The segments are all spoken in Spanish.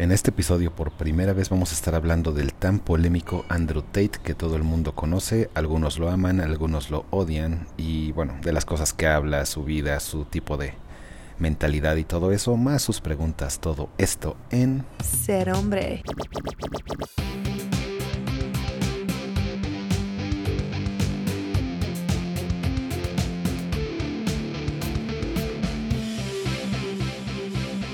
En este episodio por primera vez vamos a estar hablando del tan polémico Andrew Tate que todo el mundo conoce, algunos lo aman, algunos lo odian y bueno, de las cosas que habla, su vida, su tipo de mentalidad y todo eso, más sus preguntas, todo esto en Ser hombre.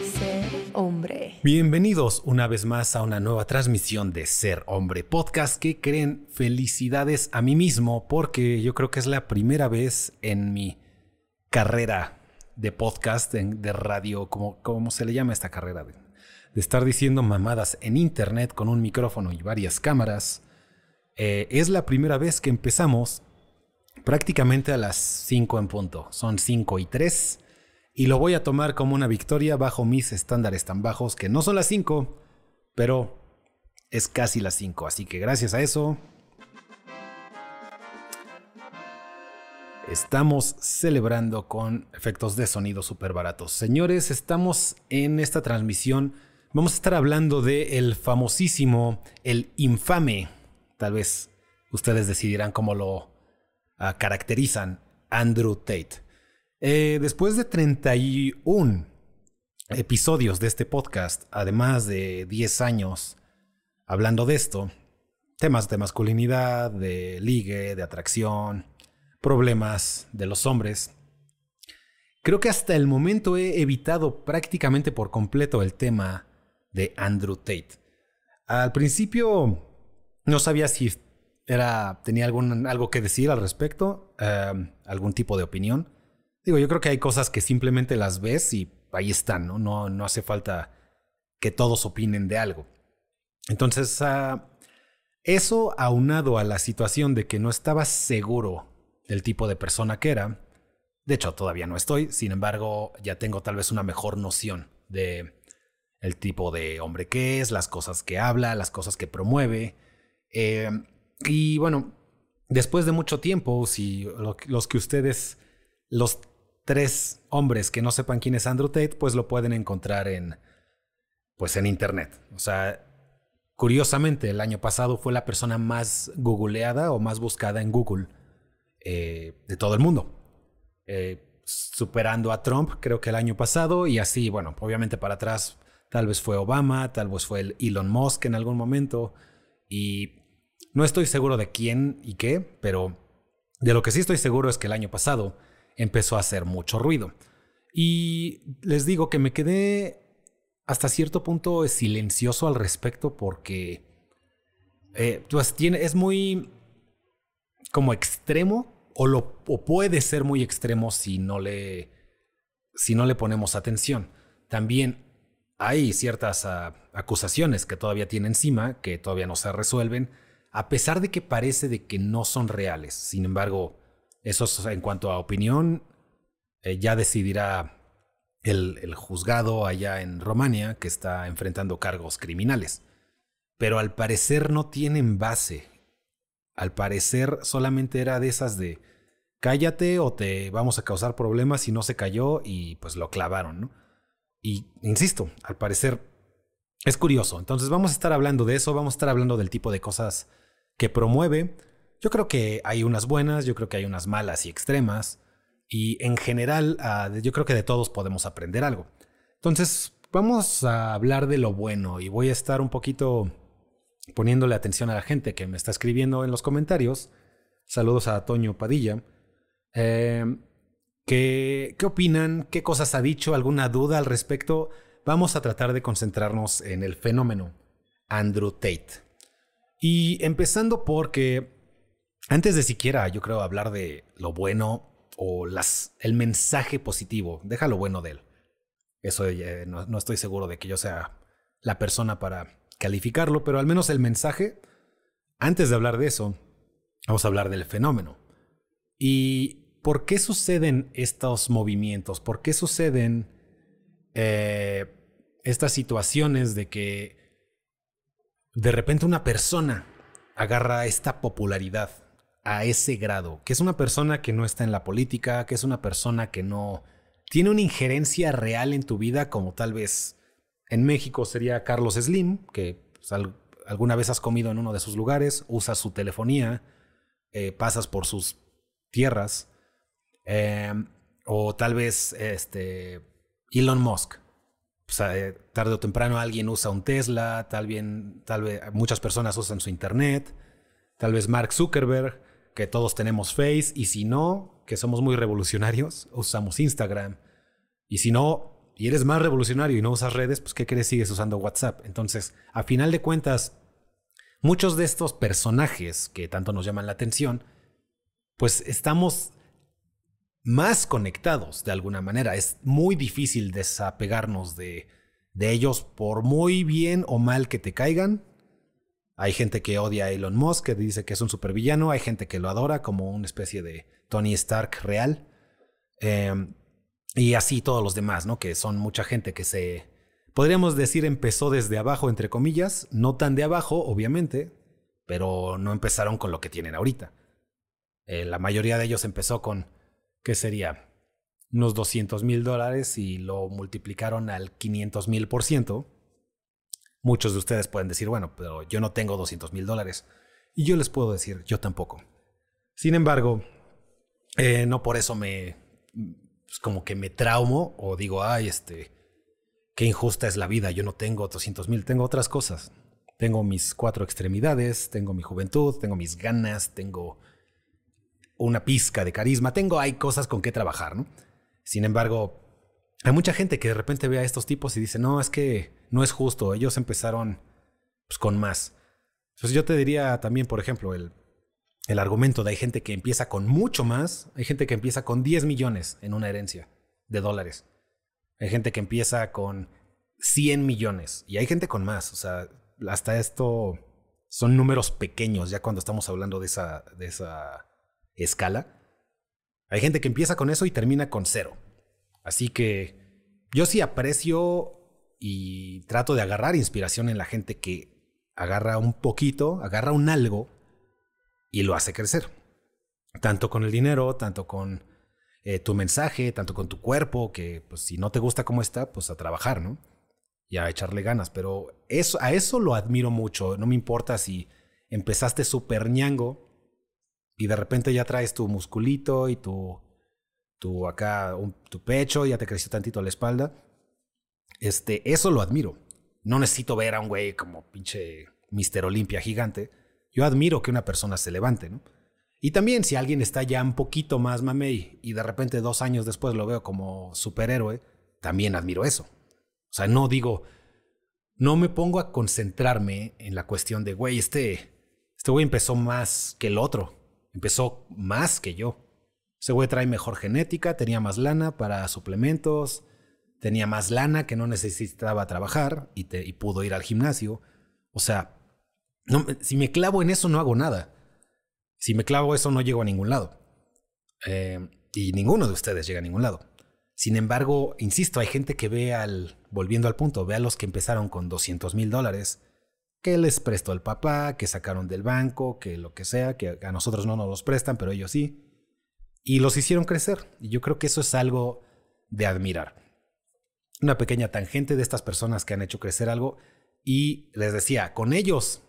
Ser hombre. Bienvenidos una vez más a una nueva transmisión de Ser Hombre Podcast que creen felicidades a mí mismo porque yo creo que es la primera vez en mi carrera de podcast, de radio, como, como se le llama esta carrera, de, estar diciendo mamadas en internet con un micrófono y varias cámaras. Eh, es la primera vez que empezamos prácticamente a las 5 en punto. Son 5 y 3 y lo voy a tomar como una victoria bajo mis estándares tan bajos que no son las 5, pero es casi las 5. Así que gracias a eso estamos celebrando con efectos de sonido súper baratos. Señores, estamos en esta transmisión. Vamos a estar hablando de el famosísimo, el infame, tal vez ustedes decidirán cómo lo uh, caracterizan, Andrew Tate. Eh, después de 31 episodios de este podcast, además de 10 años hablando de esto, temas de masculinidad, de ligue, de atracción, problemas de los hombres. Creo que hasta el momento he evitado prácticamente por completo el tema de Andrew Tate. Al principio no sabía si era, tenía algún, algo que decir al respecto, um, algún tipo de opinión. Digo, yo creo que hay cosas que simplemente las ves y ahí están, ¿no? No, no hace falta que todos opinen de algo. Entonces, uh, eso aunado a la situación de que no estaba seguro del tipo de persona que era. De hecho, todavía no estoy, sin embargo, ya tengo tal vez una mejor noción de el tipo de hombre que es, las cosas que habla, las cosas que promueve. Eh, y bueno, después de mucho tiempo, si lo, los que ustedes, los tres hombres que no sepan quién es Andrew Tate, pues lo pueden encontrar en, pues en internet. O sea, curiosamente, el año pasado fue la persona más googleada o más buscada en Google eh, de todo el mundo. Eh, superando a Trump, creo que el año pasado, y así, bueno, obviamente para atrás, tal vez fue Obama, tal vez fue el Elon Musk en algún momento, y no estoy seguro de quién y qué, pero de lo que sí estoy seguro es que el año pasado empezó a hacer mucho ruido. Y les digo que me quedé hasta cierto punto silencioso al respecto porque eh, pues es muy como extremo o, lo, o puede ser muy extremo si no, le, si no le ponemos atención. También hay ciertas uh, acusaciones que todavía tiene encima, que todavía no se resuelven, a pesar de que parece de que no son reales. Sin embargo, eso en cuanto a opinión, eh, ya decidirá el, el juzgado allá en Romania que está enfrentando cargos criminales. Pero al parecer no tienen base al parecer solamente era de esas de cállate o te vamos a causar problemas si no se cayó y pues lo clavaron, ¿no? Y insisto, al parecer es curioso. Entonces vamos a estar hablando de eso, vamos a estar hablando del tipo de cosas que promueve. Yo creo que hay unas buenas, yo creo que hay unas malas y extremas. Y en general, uh, yo creo que de todos podemos aprender algo. Entonces, vamos a hablar de lo bueno y voy a estar un poquito poniéndole atención a la gente que me está escribiendo en los comentarios. Saludos a Toño Padilla. Eh, ¿qué, ¿Qué opinan? ¿Qué cosas ha dicho? ¿Alguna duda al respecto? Vamos a tratar de concentrarnos en el fenómeno Andrew Tate. Y empezando porque antes de siquiera, yo creo, hablar de lo bueno o las, el mensaje positivo, deja lo bueno de él. Eso eh, no, estoy seguro de que yo sea la persona para calificarlo, pero al menos el mensaje, antes de hablar de eso, vamos a hablar del fenómeno. ¿Y por qué suceden estos movimientos? ¿Por qué suceden eh, estas situaciones de que de repente una persona agarra esta popularidad a ese grado? Que es una persona que no está en la política, que es una persona que no tiene una injerencia real en tu vida como tal vez En México sería Carlos Slim, que pues, alguna vez has comido en uno de sus lugares, usas su telefonía, eh, pasas por sus tierras. Em, o tal vez este, Elon Musk. Eh, tarde o temprano alguien usa un Tesla, tal, bien, tal vez muchas personas usan su internet, tal vez Mark Zuckerberg, que todos tenemos Face, y si no, que somos muy revolucionarios, usamos Instagram. Y si no, y eres más revolucionario y no usas redes, pues ¿qué crees? Sigues usando WhatsApp. Entonces, a final de cuentas, muchos de estos personajes que tanto nos llaman la atención, pues estamos más conectados de alguna manera. Es muy difícil desapegarnos de, de ellos por muy bien o mal que te caigan. Hay gente que odia a Elon Musk, que dice que es un supervillano. Hay gente que lo adora como una especie de Tony Stark real. Em, y así todos los demás, ¿no? Que son mucha gente que se, podríamos decir, empezó desde abajo, entre comillas. No tan de abajo, obviamente, pero no empezaron con lo que tienen ahorita. Eh, la mayoría de ellos empezó con que sería unos 200 mil dólares y lo multiplicaron al 500 mil por ciento, muchos de ustedes pueden decir, bueno, pero yo no tengo 200 mil dólares. Y yo les puedo decir, yo tampoco. Sin embargo, eh, no por eso me, pues como que me traumo o digo, ay, este, qué injusta es la vida, yo no tengo 200 mil, tengo otras cosas. Tengo mis cuatro extremidades, tengo mi juventud, tengo mis ganas, tengo una pizca de carisma. Tengo, hay cosas con que trabajar, ¿no? Sin embargo, hay mucha gente que de repente ve a estos tipos y dice, no, es que no es justo, ellos empezaron pues, con más. Entonces yo te diría también, por ejemplo, el, el argumento de hay gente que empieza con mucho más, hay gente que empieza con 10 millones en una herencia de dólares. Hay gente que empieza con 100 millones y hay gente con más. O sea, hasta esto son números pequeños ya cuando estamos hablando de esa, de esa escala. Hay gente que empieza con eso y termina con cero. Así que yo sí aprecio y trato de agarrar inspiración en la gente que agarra un poquito, agarra un algo y lo hace crecer. Tanto con el dinero, tanto con eh, tu mensaje, tanto con tu cuerpo, que pues si no te gusta cómo está, pues a trabajar, ¿no? Y a echarle ganas. Pero eso, a eso lo admiro mucho. No me importa si empezaste súper ñango y de repente ya traes tu musculito y tu, tu acá, tu pecho, ya te creció tantito la espalda. Este, eso lo admiro. No necesito ver a un güey como pinche Mister Olimpia gigante. Yo admiro que una persona se levante, ¿no? Y también si alguien está ya un poquito más mamey y de repente dos años después lo veo como superhéroe, también admiro eso. O sea, no digo, no me pongo a concentrarme en la cuestión de, güey, este, este güey empezó más que el otro. Empezó más que yo. Ese güey trae mejor genética, tenía más lana para suplementos, tenía más lana que no necesitaba trabajar y, pudo ir al gimnasio. O sea, si me clavo en eso no hago nada. Si me clavo eso no llego a ningún lado. Eh, y ninguno de ustedes llega a ningún lado. Sin embargo, insisto, hay gente que ve al, volviendo al punto, ve a los que empezaron con 200 mil dólares que les prestó el papá, que sacaron del banco, que lo que sea, que a nosotros no nos los prestan, pero ellos sí. Y los hicieron crecer. Y yo creo que eso es algo de admirar. Una pequeña tangente de estas personas que han hecho crecer algo. Y les decía, con ellos,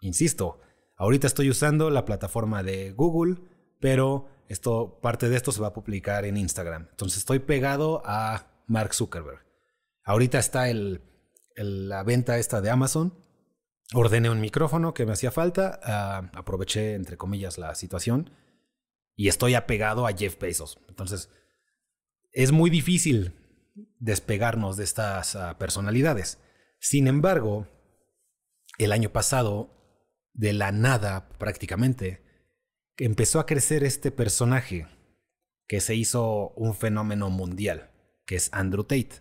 insisto, ahorita estoy usando la plataforma de Google, pero esto, parte de esto se va a publicar en Instagram. Entonces estoy pegado a Mark Zuckerberg. Ahorita está la venta esta de Amazon ordené un micrófono que me hacía falta, ah, aproveché, entre comillas, la situación y estoy apegado a Jeff Bezos. Entonces, es muy difícil despegarnos de estas ah, personalidades. Sin embargo, el año pasado, de la nada prácticamente, empezó a crecer este personaje que se hizo un fenómeno mundial, que es Andrew Tate.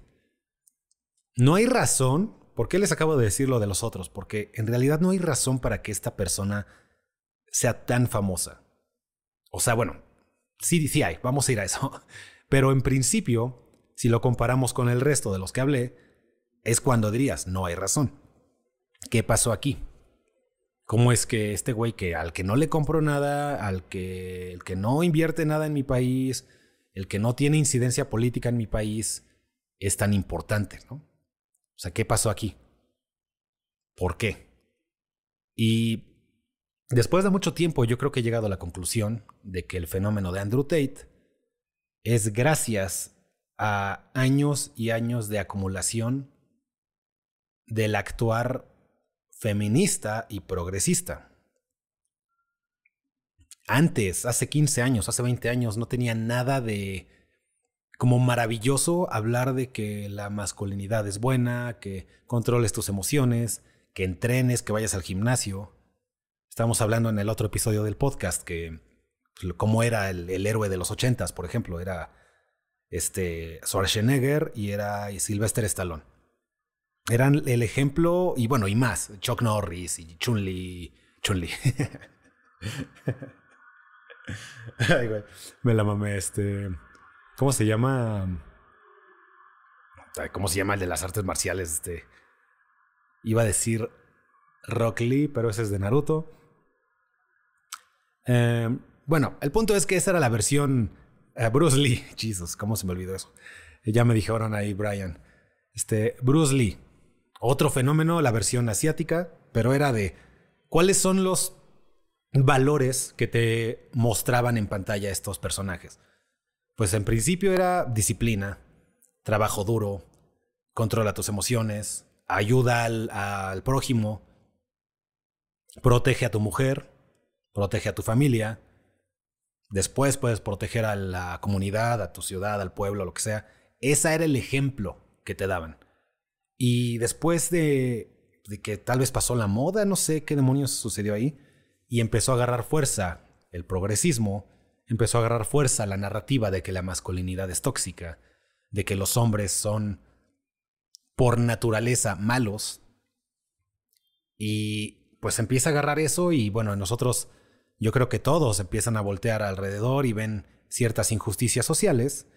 No hay razón ¿Por qué les acabo de decir lo de los otros? Porque en realidad no hay razón para que esta persona sea tan famosa. O sea, bueno, sí, sí hay, vamos a ir a eso. Pero en principio, si lo comparamos con el resto de los que hablé, es cuando dirías, no hay razón. ¿Qué pasó aquí? ¿Cómo es que este güey que al que no le compro nada, al que el que no invierte nada en mi país, el que no tiene incidencia política en mi país, es tan importante, ¿no? O sea, ¿qué pasó aquí? ¿Por qué? Y después de mucho tiempo yo creo que he llegado a la conclusión de que el fenómeno de Andrew Tate es gracias a años y años de acumulación del actuar feminista y progresista. Antes, hace 15 años, hace 20 años, no tenía nada de como maravilloso hablar de que la masculinidad es buena, que controles tus emociones, que entrenes, que vayas al gimnasio. Estamos hablando en el otro episodio del podcast que pues, cómo era el, héroe de los ochentas, por ejemplo, era este Schwarzenegger y era Sylvester Stallone. Eran el ejemplo y bueno, y más, Chuck Norris y Chun-Li, Chun-Li. Me la mamé este ¿Cómo se llama? ¿Cómo se llama el de las artes marciales? Este Iba a decir Rock Lee, pero ese es de Naruto. Eh, bueno, el punto es que esa era la versión eh, Bruce Lee. Jesus, ¿cómo se me olvidó eso? Ya me dijeron ahí, Brian. Este, Bruce Lee. Otro fenómeno, la versión asiática, pero era de cuáles son los valores que te mostraban en pantalla estos personajes. Pues en principio era disciplina, trabajo duro, controla tus emociones, ayuda al, prójimo, protege a tu mujer, protege a tu familia, después puedes proteger a la comunidad, a tu ciudad, al pueblo, lo que sea. Ese era el ejemplo que te daban. Y después de, de, que tal vez pasó la moda, no sé qué demonios sucedió ahí, y empezó a agarrar fuerza el progresismo, empezó a agarrar fuerza la narrativa de que la masculinidad es tóxica, de que los hombres son por naturaleza malos. Y pues empieza a agarrar eso y bueno, nosotros, yo creo que todos empiezan a voltear alrededor y ven ciertas injusticias sociales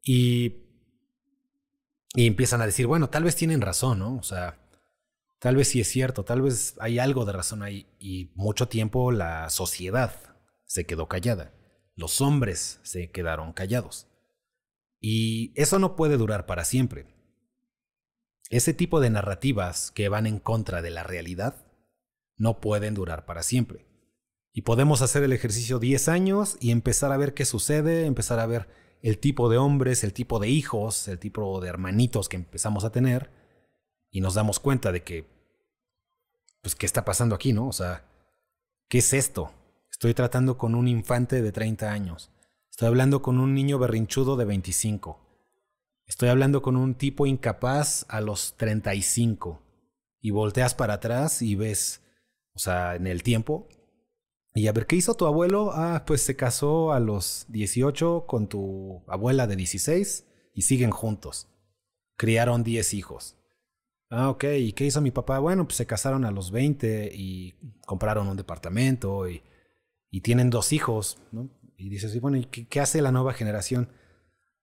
y, y empiezan a decir, bueno, tal vez tienen razón, ¿no? O sea, tal vez sí es cierto, tal vez hay algo de razón ahí. Y mucho tiempo la sociedad se quedó callada, los hombres se quedaron callados. Y eso no puede durar para siempre. Ese tipo de narrativas que van en contra de la realidad no pueden durar para siempre. Y podemos hacer el ejercicio 10 años y empezar a ver qué sucede, empezar a ver el tipo de hombres, el tipo de hijos, el tipo de hermanitos que empezamos a tener y nos damos cuenta de que, pues, ¿qué está pasando aquí, no? O sea, ¿qué es esto? Estoy tratando con un infante de 30 años. Estoy hablando con un niño berrinchudo de 25. Estoy hablando con un tipo incapaz a los 35 y volteas para atrás y ves, o sea, en el tiempo. Y a ver, ¿qué hizo tu abuelo? Ah, pues se casó a los 18 con tu abuela de 16 y siguen juntos. Criaron 10 hijos. Ah, ok. ¿Y qué hizo mi papá? Bueno, pues se casaron a los 20 y compraron un departamento y, y tienen dos hijos, ¿no? Y dices, y bueno, ¿y qué, qué hace la nueva generación?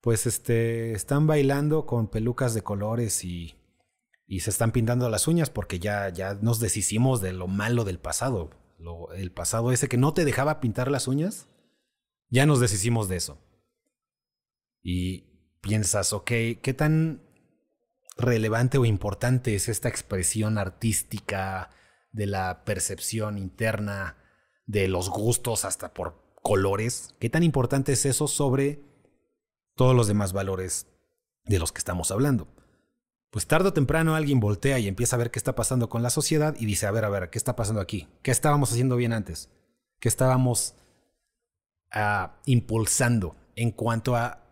pues este, están bailando con pelucas de colores y, y se están pintando las uñas porque ya, ya nos deshicimos de lo malo del pasado. El pasado ese que no te dejaba pintar las uñas, ya nos deshicimos de eso. Y piensas, ok, ¿qué tan relevante o importante es esta expresión artística de la percepción interna, de los gustos hasta por colores? ¿Qué tan importante es eso sobre todos los demás valores de los que estamos hablando. Pues tarde o temprano alguien voltea y empieza a ver qué está pasando con la sociedad y dice, a ver, a ver, ¿qué está pasando aquí? ¿Qué estábamos haciendo bien antes? ¿Qué estábamos ah, impulsando en cuanto a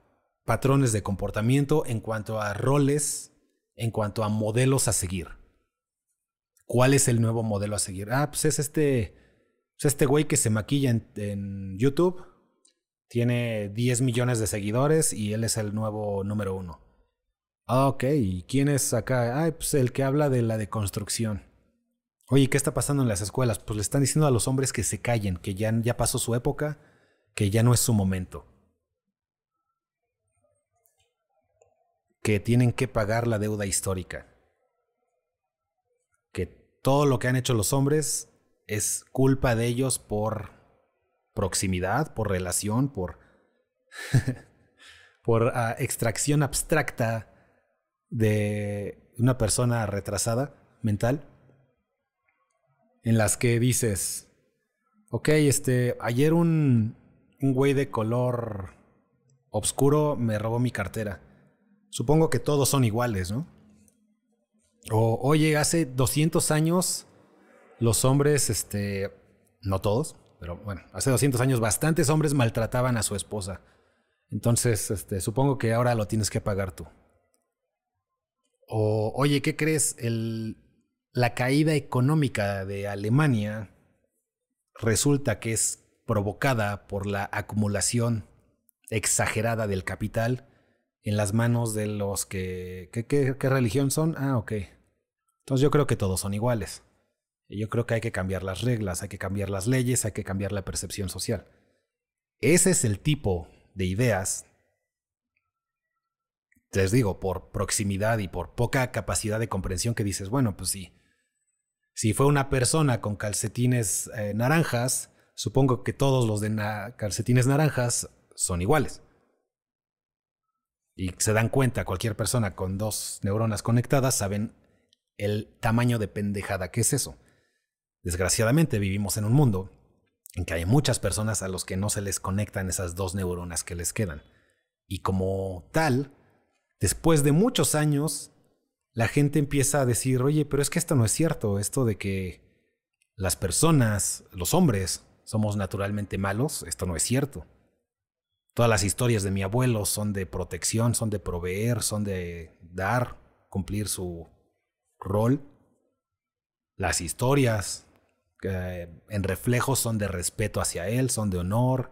patrones de comportamiento, en cuanto a roles, en cuanto a modelos a seguir? ¿Cuál es el nuevo modelo a seguir? Ah, pues es este, pues este güey que se maquilla en YouTube tiene 10 millones de seguidores y él es el nuevo número uno. Ah, ok, ¿y quién es acá? Ah, pues el que habla de la deconstrucción. Oye, ¿qué está pasando en las escuelas? Pues le están diciendo a los hombres que se callen, que ya, ya pasó su época, que ya no es su momento. Que tienen que pagar la deuda histórica. Que todo lo que han hecho los hombres es culpa de ellos por proximidad, por relación, por, ah, extracción abstracta de una persona retrasada mental en las que dices, ok, este, ayer un, un güey de color oscuro me robó mi cartera. Supongo que todos son iguales, ¿no? O, oye, hace 200 años los hombres, este, no todos, pero bueno, hace 200 años bastantes hombres maltrataban a su esposa. Entonces, este, supongo que ahora lo tienes que pagar tú. O, oye, ¿qué crees? El, la caída económica de Alemania resulta que es provocada por la acumulación exagerada del capital en las manos de los que... ¿Qué, qué religión son? Ah, ok. Entonces yo creo que todos son iguales. Yo creo que hay que cambiar las reglas, hay que cambiar las leyes, hay que cambiar la percepción social. Ese es el tipo de ideas les digo, por proximidad y por poca capacidad de comprensión que dices, bueno, pues sí, si fue una persona con calcetines eh, naranjas, supongo que todos los de calcetines naranjas son iguales. Y se dan cuenta, cualquier persona con dos neuronas conectadas saben el tamaño de pendejada que es eso. Desgraciadamente vivimos en un mundo en que hay muchas personas a los que no se les conectan esas dos neuronas que les quedan. Y como tal, después de muchos años, la gente empieza a decir, oye, pero es que esto no es cierto, esto de que las personas, los hombres, somos naturalmente malos, esto no es cierto. Todas las historias de mi abuelo son de protección, son de proveer, son de dar, cumplir su rol. Las historias en reflejos son de respeto hacia él, son de honor,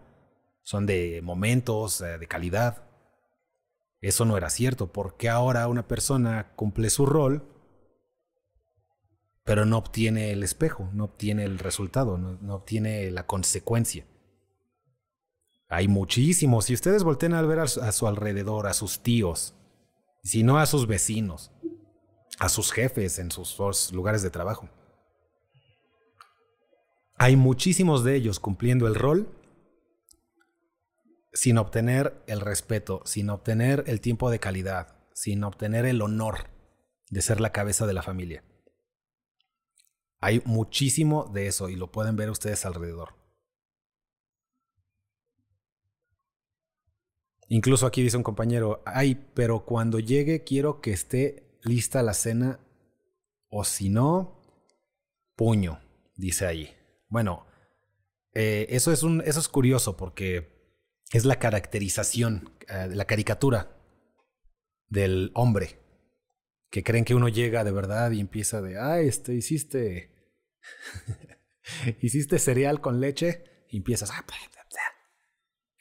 son de momentos, eh, de calidad. Eso no era cierto, porque ahora una persona cumple su rol, pero no obtiene el espejo, no obtiene el resultado, no, obtiene la consecuencia. Hay muchísimos. Si ustedes voltean a ver a su, alrededor, a sus tíos, si no a sus vecinos, a sus jefes en sus lugares de trabajo. Hay muchísimos de ellos cumpliendo el rol sin obtener el respeto, sin obtener el tiempo de calidad, sin obtener el honor de ser la cabeza de la familia. Hay muchísimo de eso y lo pueden ver ustedes alrededor. Incluso aquí dice un compañero, ay, pero cuando llegue quiero que esté lista la cena o si no, puño, dice ahí. Bueno, eh, eso, es un, eso es curioso porque es la caracterización, eh, la caricatura del hombre. Que creen que uno llega de verdad y empieza de, ah, este, hiciste, hiciste cereal con leche y empiezas, ah,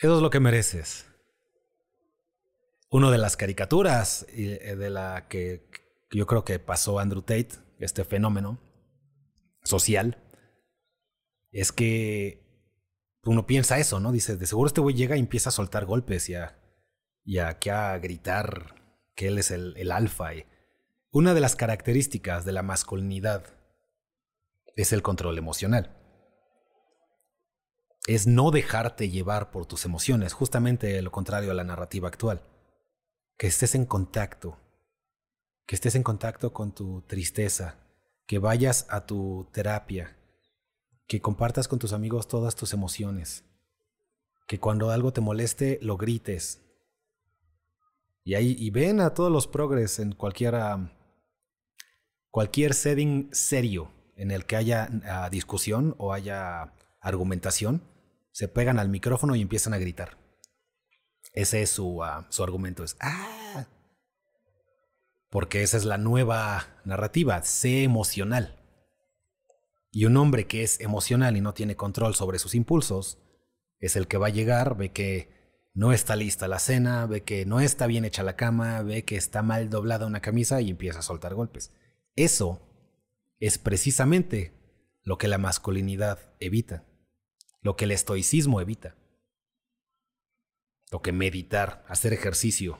eso es lo que mereces. Una de las caricaturas eh, de la que yo creo que pasó Andrew Tate, este fenómeno social, es que uno piensa eso, ¿no? Dice, de seguro este güey llega y empieza a soltar golpes y a, y a, a gritar que él es el, el alfa. una de las características de la masculinidad es el control emocional. Es no dejarte llevar por tus emociones, justamente lo contrario a la narrativa actual. Que estés en contacto, que estés en contacto con tu tristeza, que vayas a tu terapia, que compartas con tus amigos todas tus emociones, que cuando algo te moleste lo grites. Y ahí y ven a todos los progres en cualquier cualquier setting serio en el que haya ah, discusión o haya argumentación, se pegan al micrófono y empiezan a gritar. Ese es su, ah, su argumento, es ¡ah! Porque esa es la nueva narrativa, sé emocional. Y un hombre que es emocional y no tiene control sobre sus impulsos es el que va a llegar, ve que no está lista la cena, ve que no está bien hecha la cama, ve que está mal doblada una camisa y empieza a soltar golpes. Eso es precisamente lo que la masculinidad evita, lo que el estoicismo evita, lo que meditar, hacer ejercicio,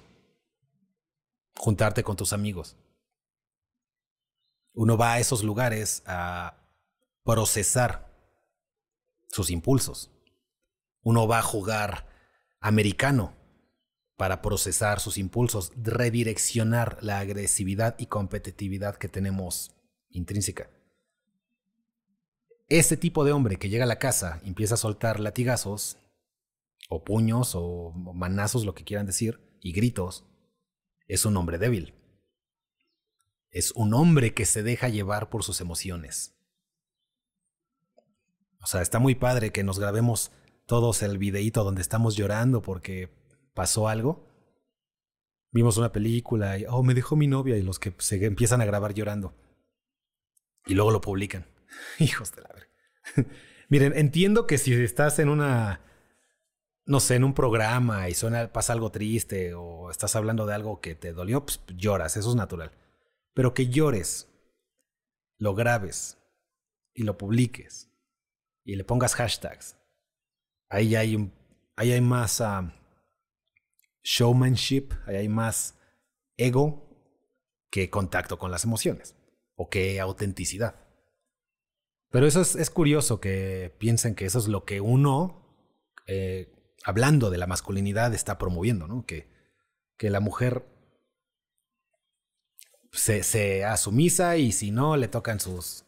juntarte con tus amigos. Uno va a esos lugares a procesar sus impulsos. Uno va a jugar americano para procesar sus impulsos, redireccionar la agresividad y competitividad que tenemos intrínseca. Ese tipo de hombre que llega a la casa y empieza a soltar latigazos, o puños, o manazos, lo que quieran decir, y gritos, es un hombre débil. Es un hombre que se deja llevar por sus emociones. O sea, está muy padre que nos grabemos todos el videíto donde estamos llorando porque pasó algo. Vimos una película y, oh, me dejó mi novia y los que se empiezan a grabar llorando. Y luego lo publican. Hijos de la verga. Miren, entiendo que si estás en una, no sé, en un programa y suena, pasa algo triste o estás hablando de algo que te dolió, pues lloras, eso es natural. Pero que llores, lo grabes y lo publiques y le pongas hashtags. Ahí hay, ahí hay más ah, showmanship, ahí hay más ego que contacto con las emociones o que autenticidad. Pero eso es, curioso que piensen que eso es lo que uno, eh, hablando de la masculinidad, está promoviendo, ¿no? Que, que la mujer se, se asumisa y si no, le tocan sus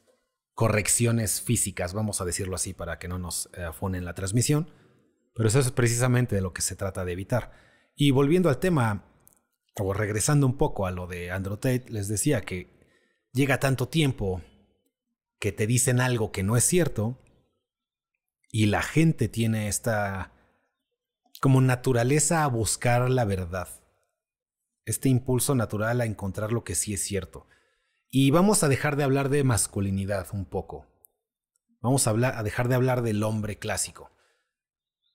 correcciones físicas, vamos a decirlo así, para que no nos eh, afonen la transmisión. Pero eso es precisamente de lo que se trata de evitar. Y volviendo al tema, o regresando un poco a lo de Andrew Tate, les decía que llega tanto tiempo que te dicen algo que no es cierto y la gente tiene esta como naturaleza a buscar la verdad, este impulso natural a encontrar lo que sí es cierto. Y vamos a dejar de hablar de masculinidad un poco. Vamos a, hablar, a dejar de hablar del hombre clásico.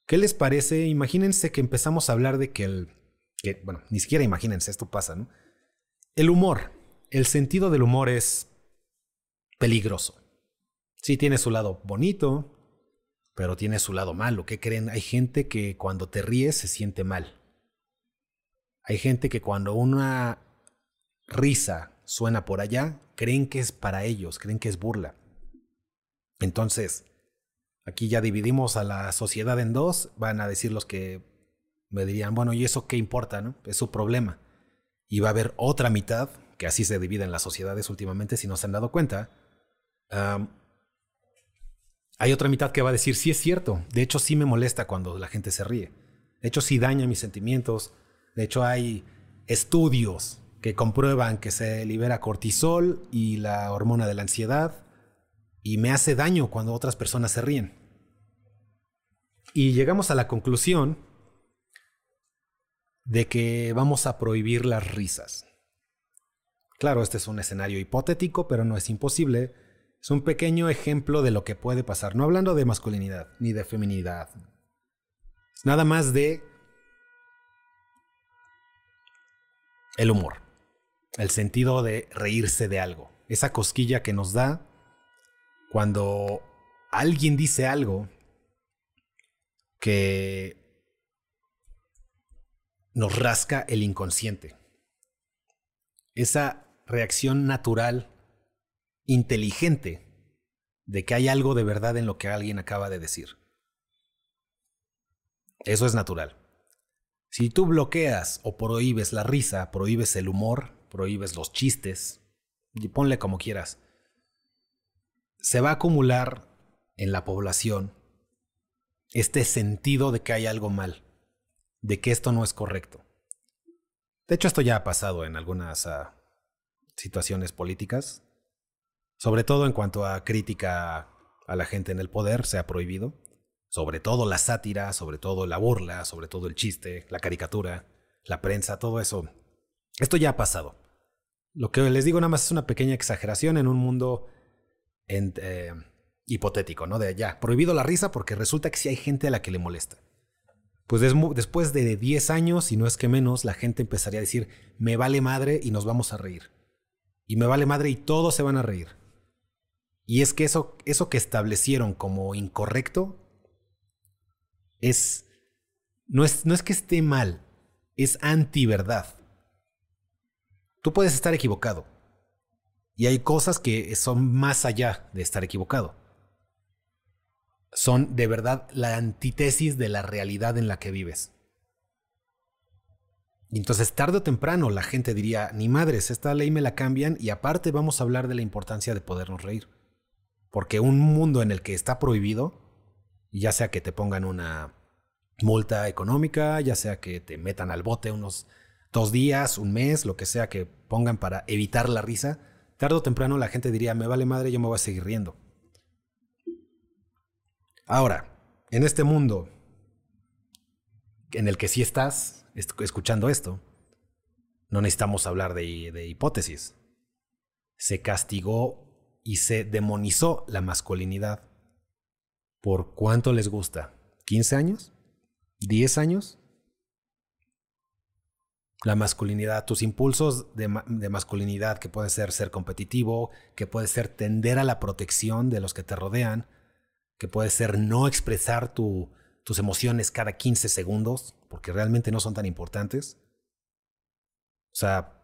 ¿Qué les parece? Imagínense que empezamos a hablar de que el... Que, bueno, ni siquiera imagínense, esto pasa, ¿no? El humor. El sentido del humor es peligroso. Sí tiene su lado bonito, pero tiene su lado malo. ¿Qué creen? Hay gente que cuando te ríes se siente mal. Hay gente que cuando una risa suena por allá, creen que es para ellos, creen que es burla. Entonces, aquí ya dividimos a la sociedad en dos, van a decir los que me dirían, bueno, ¿y eso qué importa? No? Es su problema. Y va a haber otra mitad, que así se dividen las sociedades últimamente, si no se han dado cuenta, hay otra mitad que va a decir, sí es cierto, de hecho sí me molesta cuando la gente se ríe, de hecho sí daña mis sentimientos, de hecho hay estudios que comprueban que se libera cortisol y la hormona de la ansiedad y me hace daño cuando otras personas se ríen. Y llegamos a la conclusión de que vamos a prohibir las risas. Claro, este es un escenario hipotético, pero no es imposible es un pequeño ejemplo de lo que puede pasar, no hablando de masculinidad ni de feminidad. Es nada más de el humor, el sentido de reírse de algo, esa cosquilla que nos da cuando alguien dice algo que nos rasca el inconsciente. Esa reacción natural inteligente de que hay algo de verdad en lo que alguien acaba de decir. Eso es natural. Si tú bloqueas o prohíbes la risa, prohíbes el humor, prohíbes los chistes, y ponle como quieras, se va a acumular en la población este sentido de que hay algo mal, de que esto no es correcto. De hecho, esto ya ha pasado en algunas ah, situaciones políticas. Sobre todo en cuanto a crítica a la gente en el poder, se ha prohibido. Sobre todo la sátira, sobre todo la burla, sobre todo el chiste, la caricatura, la prensa, todo eso. Esto ya ha pasado. Lo que les digo nada más es una pequeña exageración en un mundo eh, hipotético, ¿no? De ya, prohibido la risa porque resulta que sí hay gente a la que le molesta. Pues después de 10 años, y no es que menos, la gente empezaría a decir, me vale madre y nos vamos a reír. Y me vale madre y todos se van a reír. Y es que eso, eso que establecieron como incorrecto es no, es. no es que esté mal, es anti-verdad. Tú puedes estar equivocado. Y hay cosas que son más allá de estar equivocado. Son de verdad la antítesis de la realidad en la que vives. Y entonces tarde o temprano la gente diría, ni madres, esta ley me la cambian y aparte vamos a hablar de la importancia de podernos reír. Porque un mundo en el que está prohibido, ya sea que te pongan una multa económica, ya sea que te metan al bote unos dos días, un mes, lo que sea que pongan para evitar la risa, tarde o temprano la gente diría, me vale madre, yo me voy a seguir riendo. Ahora, en este mundo en el que sí estás escuchando esto, no necesitamos hablar de, de hipótesis. Se castigó y se demonizó la masculinidad. ¿Por cuánto les gusta? ¿15 años? ¿10 años? La masculinidad, tus impulsos de, masculinidad, que puede ser ser competitivo, que puede ser tender a la protección de los que te rodean, que puede ser no expresar tus emociones cada 15 segundos, porque realmente no son tan importantes. O sea,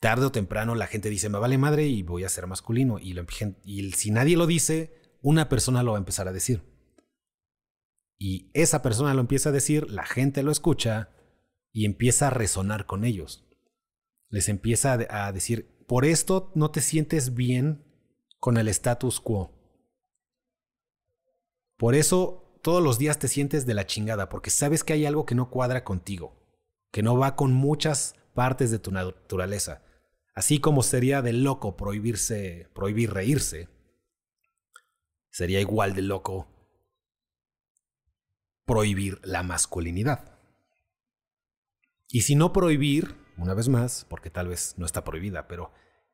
tarde o temprano la gente dice, me vale madre y voy a ser masculino. Y, y si nadie lo dice, una persona lo va a empezar a decir. Y esa persona lo empieza a decir, la gente lo escucha y empieza a resonar con ellos. Les empieza a decir, por esto no te sientes bien con el status quo. Por eso todos los días te sientes de la chingada, porque sabes que hay algo que no cuadra contigo, que no va con muchas partes de tu naturaleza. Así como sería de loco prohibirse, prohibir reírse, sería igual de loco prohibir la masculinidad. Y si no prohibir, una vez más, porque tal vez no está prohibida, pero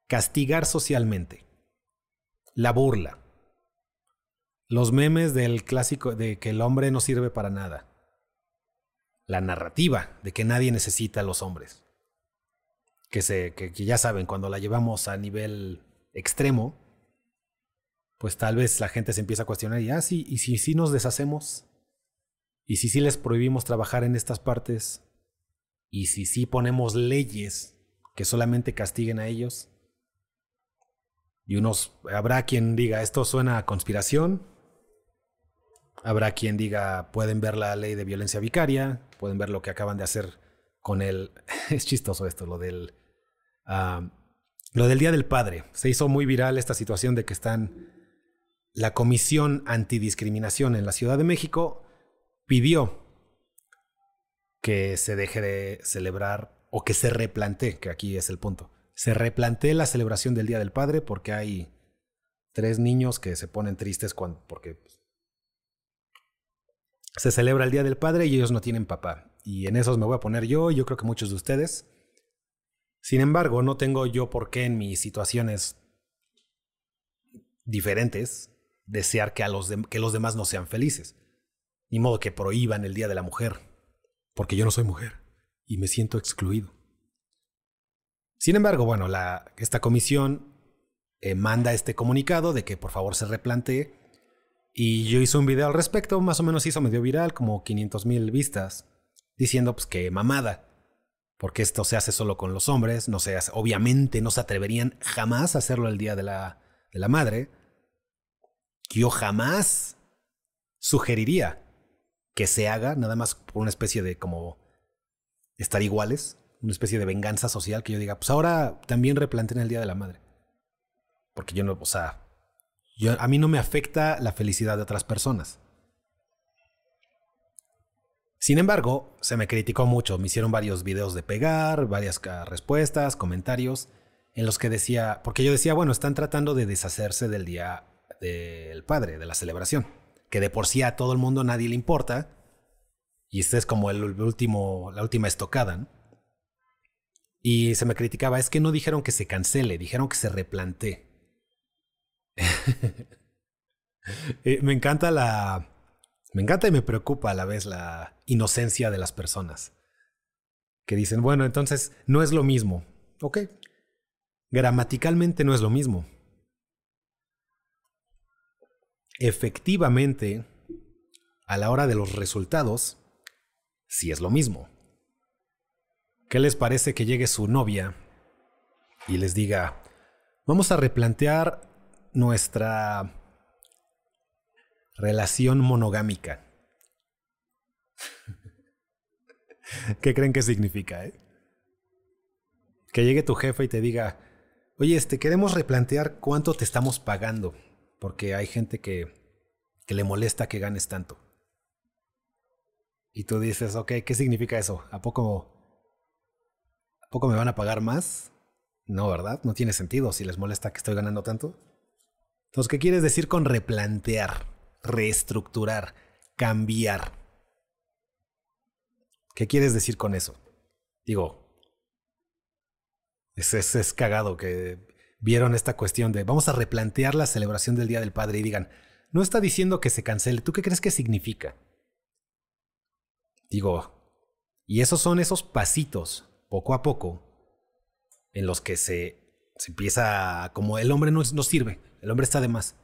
castigar socialmente, la burla, los memes del clásico de que el hombre no sirve para nada, la narrativa de que nadie necesita a los hombres, que, se, que, ya saben, cuando la llevamos a nivel extremo, pues tal vez la gente se empieza a cuestionar y, ah, sí, y si sí nos deshacemos, y si sí les prohibimos trabajar en estas partes, y si sí ponemos leyes que solamente castiguen a ellos, y unos, habrá quien diga, esto suena a conspiración, habrá quien diga, pueden ver la ley de violencia vicaria, pueden ver lo que acaban de hacer con el, es chistoso esto, lo del, ah, lo del Día del Padre. Se hizo muy viral esta situación de que están, la Comisión Antidiscriminación en la Ciudad de México pidió que se deje de celebrar o que se replantee, que aquí es el punto, se replantee la celebración del Día del Padre porque hay tres niños que se ponen tristes cuando, porque pues, se celebra el Día del Padre y ellos no tienen papá. Y en esos me voy a poner yo y yo creo que muchos de ustedes. Sin embargo, no tengo yo por qué en mis situaciones diferentes desear que, a los que los demás no sean felices. Ni modo que prohíban el Día de la Mujer, porque yo no soy mujer y me siento excluido. Sin embargo, bueno, la, esta comisión eh, manda este comunicado de que por favor se replantee y yo hice un video al respecto, más o menos hizo medio viral, como 500 mil vistas, diciendo pues que mamada, porque esto se hace solo con los hombres, no se hace, obviamente no se atreverían jamás a hacerlo el Día de la, de la Madre. Yo jamás sugeriría que se haga, nada más por una especie de como estar iguales, una especie de venganza social, que yo diga, pues ahora también replanteen el Día de la Madre. Porque yo no, o sea, yo, a mí no me afecta la felicidad de otras personas. Sin embargo, se me criticó mucho, me hicieron varios videos de pegar, varias respuestas, comentarios, en los que decía, porque yo decía, bueno, están tratando de deshacerse del Día del Padre, de la celebración que de por sí a todo el mundo nadie le importa. Y este es como el último, la última estocada. Y se me criticaba, es que no dijeron que se cancele, dijeron que se replantee. Eh, me encanta la... Me encanta y me preocupa a la vez la inocencia de las personas. Que dicen, bueno, entonces no es lo mismo. Ok. Gramaticalmente no es lo mismo efectivamente, a la hora de los resultados, sí es lo mismo. ¿Qué les parece que llegue su novia y les diga, vamos a replantear nuestra relación monogámica? ¿Qué creen que significa? Eh? Que llegue tu jefe y te diga, oye, este, queremos replantear cuánto te estamos pagando, porque hay gente que, que le molesta que ganes tanto. Y tú dices, ok, ¿qué significa eso? ¿A poco, ¿A poco me van a pagar más? No, ¿verdad? No tiene sentido si les molesta que estoy ganando tanto. Entonces, ¿qué quieres decir con replantear, reestructurar, cambiar? ¿Qué quieres decir con eso? Digo, es, es, es, cagado que vieron esta cuestión de vamos a replantear la celebración del Día del Padre y digan, no está diciendo que se cancele, ¿tú qué crees que significa? Digo, y esos son esos pasitos, poco a poco, en los que se, se empieza, como el hombre no, no sirve, el hombre está de más.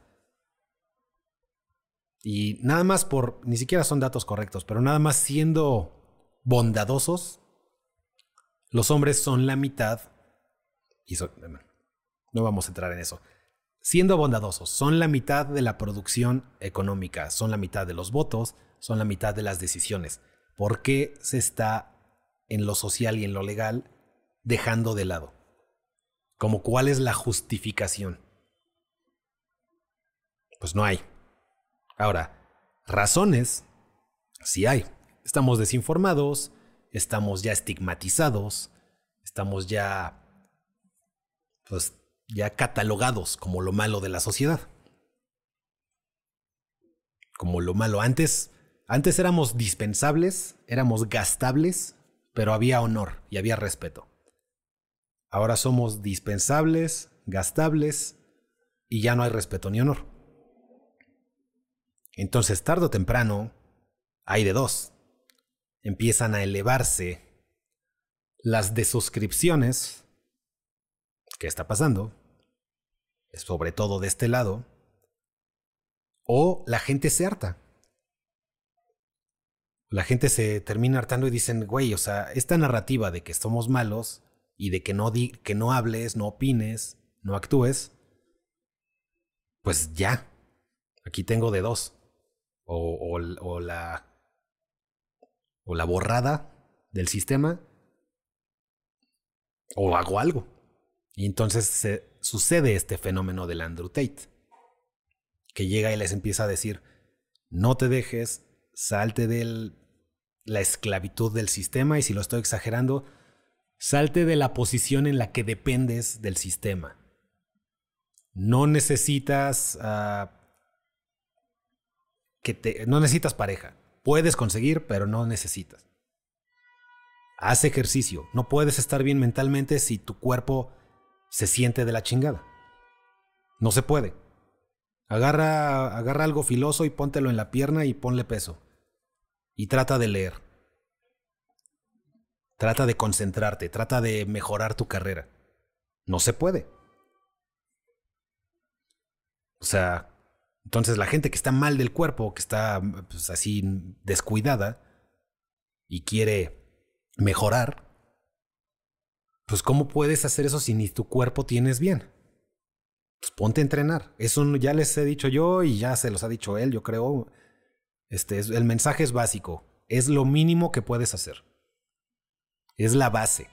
Y nada más por, ni siquiera son datos correctos, pero nada más siendo bondadosos, los hombres son la mitad, y son, no vamos a entrar en eso, siendo bondadosos, son la mitad de la producción económica, son la mitad de los votos, son la mitad de las decisiones. ¿Por qué se está en lo social y en lo legal dejando de lado? Como cuál es la justificación. Pues no hay. Ahora, razones, sí hay. Estamos desinformados, estamos ya estigmatizados, estamos ya, pues, ya catalogados como lo malo de la sociedad. Como lo malo. Antes, antes éramos dispensables, éramos gastables, pero había honor y había respeto. Ahora somos dispensables, gastables y ya no hay respeto ni honor. Entonces, tarde o temprano, hay de dos. Empiezan a elevarse las desuscripciones. ¿Qué está pasando? Sobre todo de este lado. O la gente se harta. La gente se termina hartando y dicen, güey, o sea, esta narrativa de que somos malos y de que no, que no hables, no opines, no actúes, pues ya, aquí tengo de dos. O, o, la, o la borrada del sistema, o hago algo. Y entonces se, sucede este fenómeno del Andrew Tate, que llega y les empieza a decir, no te dejes, salte de la esclavitud del sistema y si lo estoy exagerando, salte de la posición en la que dependes del sistema. No necesitas uh, que te, no necesitas pareja. Puedes conseguir, pero no necesitas. Haz ejercicio. No puedes estar bien mentalmente si tu cuerpo se siente de la chingada. No se puede. Agarra, agarra algo filoso y póntelo en la pierna y ponle peso y trata de leer. Trata de concentrarte, trata de mejorar tu carrera. No se puede. O sea, entonces la gente que está mal del cuerpo, que está pues, así descuidada y quiere mejorar, pues ¿cómo puedes hacer eso si ni tu cuerpo tienes bien? Pues ponte a entrenar. Eso ya les he dicho yo y ya se los ha dicho él, yo creo. Este, el mensaje es básico. Es lo mínimo que puedes hacer. Es la base.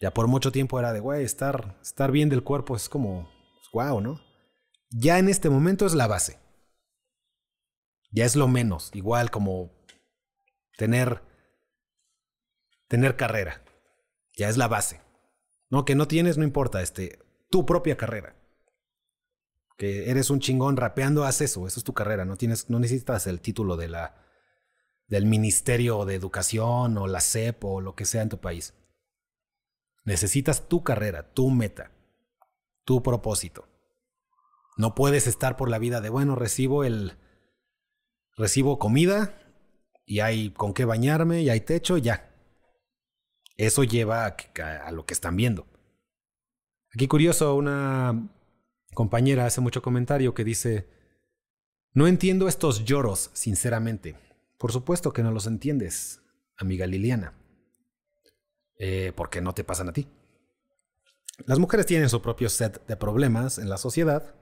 Ya por mucho tiempo era de, güey, estar, estar bien del cuerpo es como, pues, ¿no? Ya en este momento es la base. Ya es lo menos. Igual como tener, tener carrera. Ya es la base. No, que no tienes, no importa, este, tu propia carrera que eres un chingón rapeando, haz eso, eso es tu carrera, no tienes, no necesitas el título de la, del Ministerio de Educación o la SEP o lo que sea en tu país. Necesitas tu carrera, tu meta, tu propósito. No puedes estar por la vida de, bueno, recibo el, recibo comida y hay con qué bañarme y hay techo, ya. Eso lleva a, lo que están viendo. Aquí curioso, una compañera hace mucho comentario que dice, no entiendo estos lloros, sinceramente. Por supuesto que no los entiendes, amiga Liliana. Eh, porque no te pasan a ti. Las mujeres tienen su propio set de problemas en la sociedad,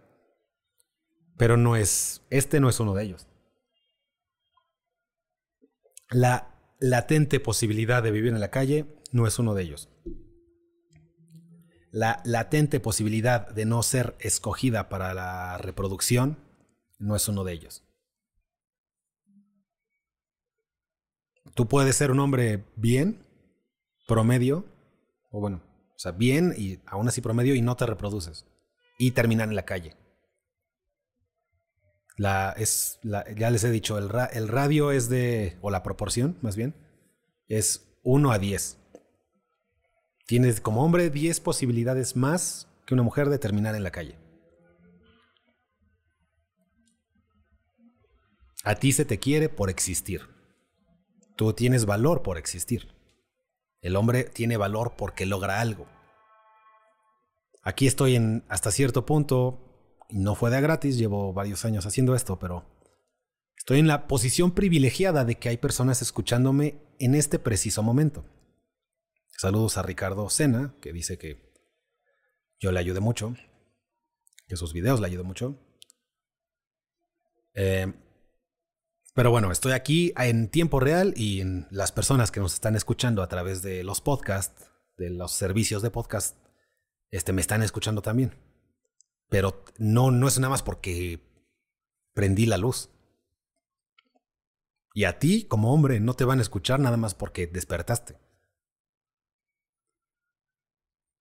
pero no es, este no es uno de ellos. La, latente posibilidad de vivir en la calle no es uno de ellos. La latente posibilidad de no ser escogida para la reproducción no es uno de ellos. Tú puedes ser un hombre bien, promedio, o bueno, o sea, bien y aún así promedio y no te reproduces. Y terminar en la calle. La, es, ya les he dicho, el, el radio es de, o la proporción más bien, es 1 a 10. Tienes como hombre 10 posibilidades más que una mujer de terminar en la calle. A ti se te quiere por existir. Tú tienes valor por existir. El hombre tiene valor porque logra algo. Aquí estoy en hasta cierto punto no fue de gratis, llevo varios años haciendo esto, pero estoy en la posición privilegiada de que hay personas escuchándome en este preciso momento. Saludos a Ricardo Sena, que dice que yo le ayude mucho, que sus videos le ayudan mucho. Eh, pero bueno, estoy aquí en tiempo real y en las personas que nos están escuchando a través de los podcasts, de los servicios de podcast, este, me están escuchando también. Pero no, no es nada más porque prendí la luz. Y a ti, como hombre, no te van a escuchar nada más porque despertaste.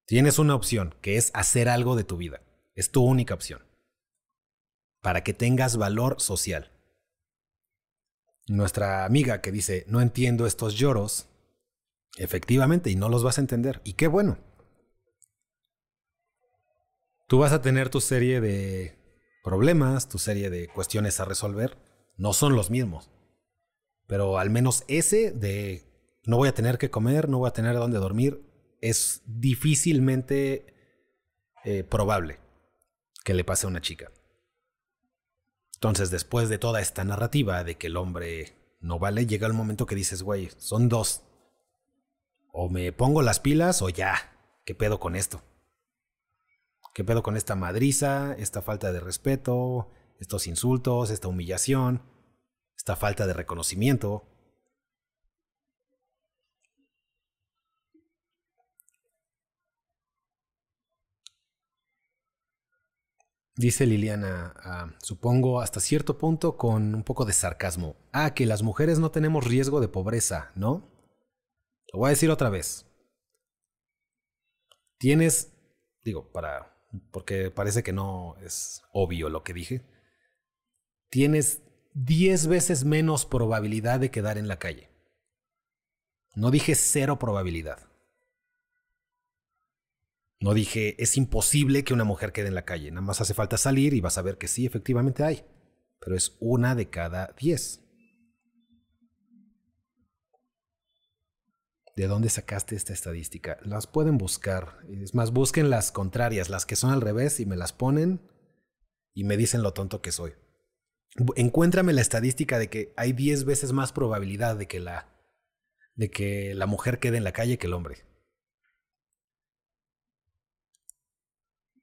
Tienes una opción, que es hacer algo de tu vida. Es tu única opción. Para que tengas valor social. Nuestra amiga que dice, no entiendo estos lloros, efectivamente, y no los vas a entender. Y qué bueno. Tú vas a tener tu serie de problemas, tu serie de cuestiones a resolver. No son los mismos. Pero al menos ese de no voy a tener que comer, no voy a tener dónde dormir, es difícilmente eh, probable que le pase a una chica. Entonces, después de toda esta narrativa de que el hombre no vale, llega el momento que dices, güey, son dos. O me pongo las pilas o ya, ¿qué pedo con esto? ¿Qué pedo con esta madriza, esta falta de respeto, estos insultos, esta humillación, esta falta de reconocimiento? Dice Liliana, ah, supongo hasta cierto punto con un poco de sarcasmo. Ah, que las mujeres no tenemos riesgo de pobreza, ¿no? Lo voy a decir otra vez. Tienes, digo, para porque parece que no es obvio lo que dije, tienes 10 veces menos probabilidad de quedar en la calle. No dije cero probabilidad. No dije es imposible que una mujer quede en la calle. Nada más hace falta salir y vas a ver que sí, efectivamente hay. Pero es una de cada 10. ¿De dónde sacaste esta estadística? Las pueden buscar. Es más, busquen las contrarias, las que son al revés y me las ponen y me dicen lo tonto que soy. Encuéntrame la estadística de que hay 10 veces más probabilidad de que la de que la mujer quede en la calle que el hombre.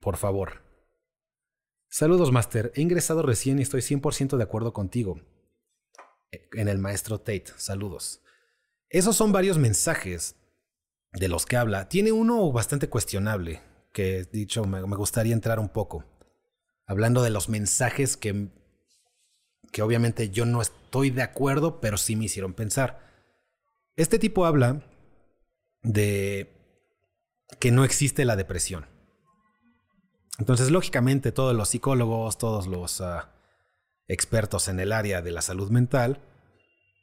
Por favor. Saludos, Master. He ingresado recién y estoy 100% de acuerdo contigo. En el maestro Tate. Saludos. Esos son varios mensajes de los que habla. Tiene uno bastante cuestionable, que dicho me, gustaría entrar un poco. Hablando de los mensajes que, que obviamente yo no estoy de acuerdo, pero sí me hicieron pensar. Este tipo habla de que no existe la depresión. Entonces, lógicamente, todos los psicólogos, todos los ah, expertos en el área de la salud mental,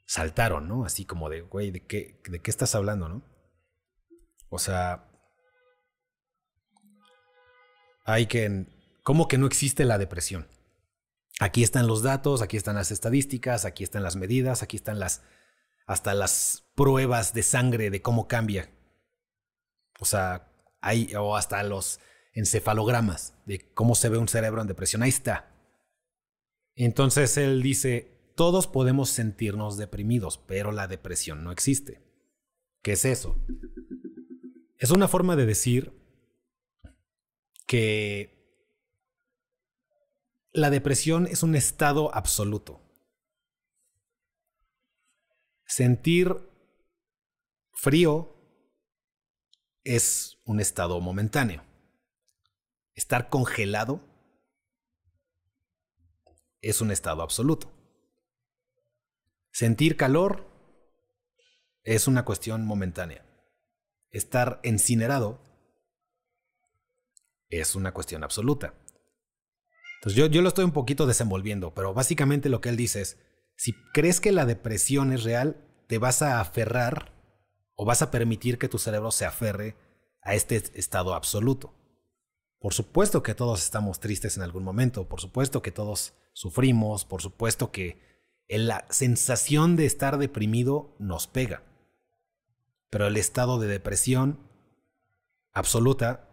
saltaron, ¿no? Así como de, güey, ¿de qué, ¿de qué estás hablando, no? O sea, hay que... ¿Cómo que no existe la depresión? Aquí están los datos, aquí están las estadísticas, aquí están las medidas, aquí están las... hasta las pruebas de sangre de cómo cambia. O sea, hay... o hasta los encefalogramas de cómo se ve un cerebro en depresión. Ahí está. Entonces él dice, todos podemos sentirnos deprimidos, pero la depresión no existe. ¿Qué es eso? Es una forma de decir que la depresión es un estado absoluto. Sentir frío es un estado momentáneo. Estar congelado es un estado absoluto. Sentir calor es una cuestión momentánea. Estar incinerado es una cuestión absoluta. Entonces yo, yo lo estoy un poquito desenvolviendo, pero básicamente lo que él dice es, si crees que la depresión es real, te vas a aferrar o vas a permitir que tu cerebro se aferre a este estado absoluto. Por supuesto que todos estamos tristes en algún momento, por supuesto que todos sufrimos, por supuesto que la sensación de estar deprimido nos pega. Pero el estado de depresión absoluta,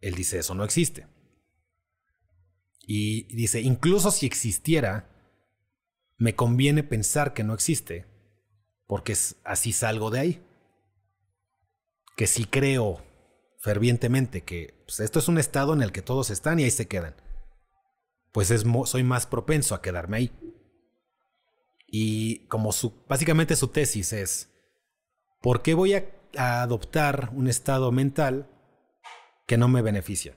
él dice, eso no existe. Y dice, incluso si existiera, me conviene pensar que no existe, porque así salgo de ahí. Que si creo fervientemente que pues, esto es un estado en el que todos están y ahí se quedan, pues es, soy más propenso a quedarme ahí. Y como su, básicamente su tesis es, ¿por qué voy a, a adoptar un estado mental que no me beneficia?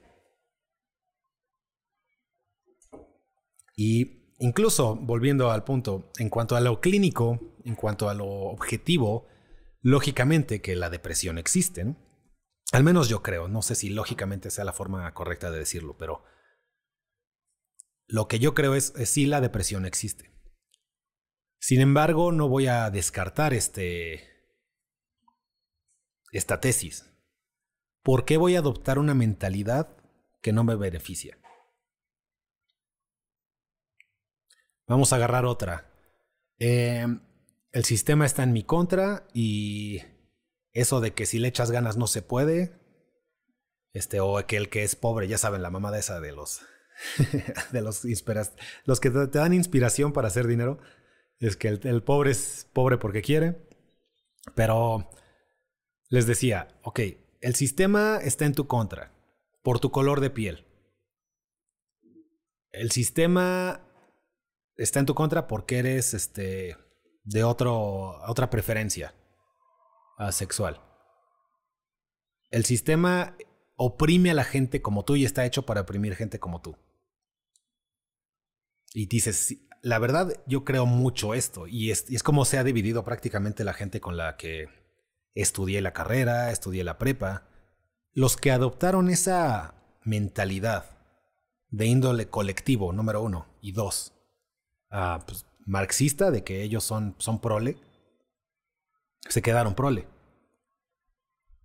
Y incluso, volviendo al punto, en cuanto a lo clínico, en cuanto a lo objetivo, lógicamente que la depresión existe, Al menos yo creo, no sé si lógicamente sea la forma correcta de decirlo, pero lo que yo creo es, es sí la depresión existe. Sin embargo, no voy a descartar este esta tesis. ¿Por qué voy a adoptar una mentalidad que no me beneficia? Vamos a agarrar otra. Em, el sistema está en mi contra y eso de que si le echas ganas no se puede. Este, o que el que es pobre, ya saben, la mamada esa de los. de los, los que te, dan inspiración para hacer dinero. Es que el, pobre es pobre porque quiere. Pero les decía, ok, el sistema está en tu contra por tu color de piel. El sistema está en tu contra porque eres este de otro, otra preferencia sexual. El sistema oprime a la gente como tú y está hecho para oprimir gente como tú. Y dices, la verdad yo creo mucho esto y es, y es como se ha dividido prácticamente la gente con la que estudié la carrera, estudié la prepa. Los que adoptaron esa mentalidad de índole colectivo, número uno, y dos, ah, pues, marxista de que ellos son, son prole, se quedaron prole.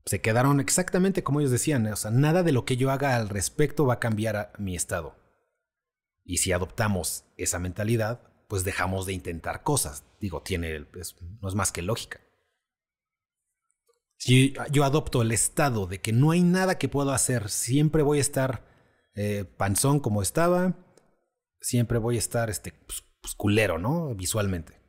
Se quedaron exactamente como ellos decían, o sea, nada de lo que yo haga al respecto va a cambiar a mi estado. Y si adoptamos esa mentalidad, pues dejamos de intentar cosas. Digo, tiene, no es más que lógica. Si yo adopto el estado de que no hay nada que puedo hacer, siempre voy a estar eh, panzón como estaba, siempre voy a estar este, pues, pues, culero, ¿no? Visualmente.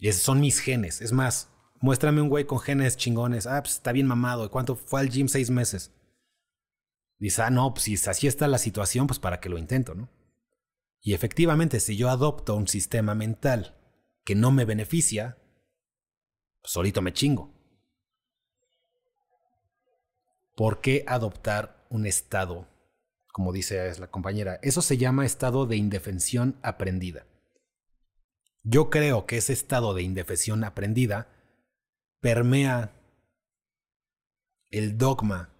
Y esos son mis genes. Es más, muéstrame un güey con genes chingones. Ah, pues está bien mamado. ¿Cuánto fue al gym? Seis meses. Dice, ah, no, pues si así está la situación, pues para que lo intento, ¿no? Y efectivamente, si yo adopto un sistema mental que no me beneficia, pues solito me chingo. ¿Por qué adoptar un estado como dice la compañera, eso se llama estado de indefensión aprendida. Yo creo que ese estado de indefensión aprendida permea el dogma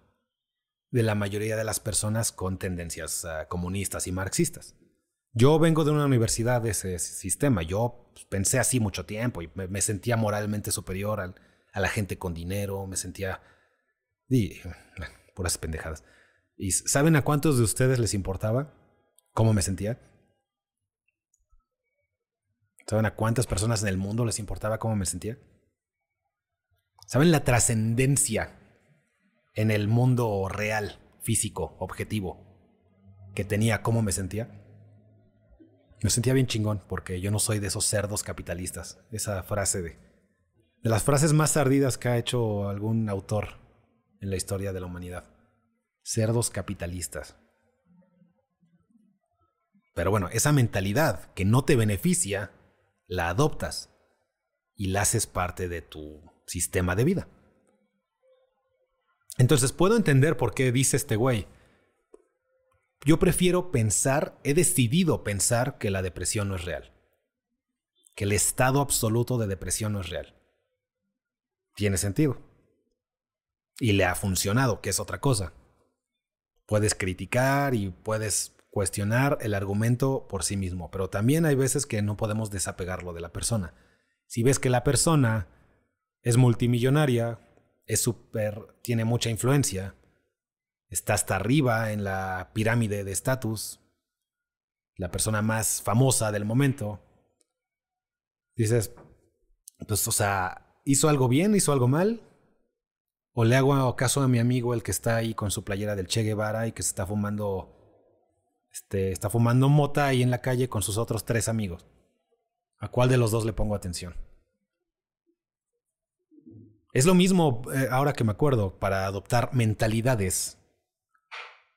de la mayoría de las personas con tendencias ah, comunistas y marxistas. Yo vengo de una universidad de ese sistema, yo pues, pensé así mucho tiempo y me, sentía moralmente superior a la gente con dinero, me sentía... Y, puras pendejadas. ¿Y saben a cuántos de ustedes les importaba cómo me sentía? ¿Saben a cuántas personas en el mundo les importaba cómo me sentía? ¿Saben la trascendencia en el mundo real, físico, objetivo, que tenía cómo me sentía? Me sentía bien chingón porque yo no soy de esos cerdos capitalistas. Esa frase de... De las frases más ardidas que ha hecho algún autor en la historia de la humanidad cerdos capitalistas. Pero bueno, esa mentalidad que no te beneficia, la adoptas. y la haces parte de tu sistema de vida. Entonces puedo entender por qué dice este güey. Yo prefiero pensar, he decidido pensar que la depresión no es real. Que el estado absoluto de depresión no es real. Tiene sentido. Y le ha funcionado, que es otra cosa. Puedes criticar y puedes cuestionar el argumento por sí mismo, pero también hay veces que no podemos desapegarlo de la persona. Si ves que la persona es multimillonaria, es súper, tiene mucha influencia, está hasta arriba en la pirámide de estatus, la persona más famosa del momento. Dices, pues, o sea, ¿hizo algo bien? ¿Hizo algo mal? ¿O le hago caso a mi amigo el que está ahí con su playera del Che Guevara y que se está fumando, este, está fumando mota ahí en la calle con sus otros tres amigos? ¿A cuál de los dos le pongo atención? Es lo mismo, eh, ahora que me acuerdo, para adoptar mentalidades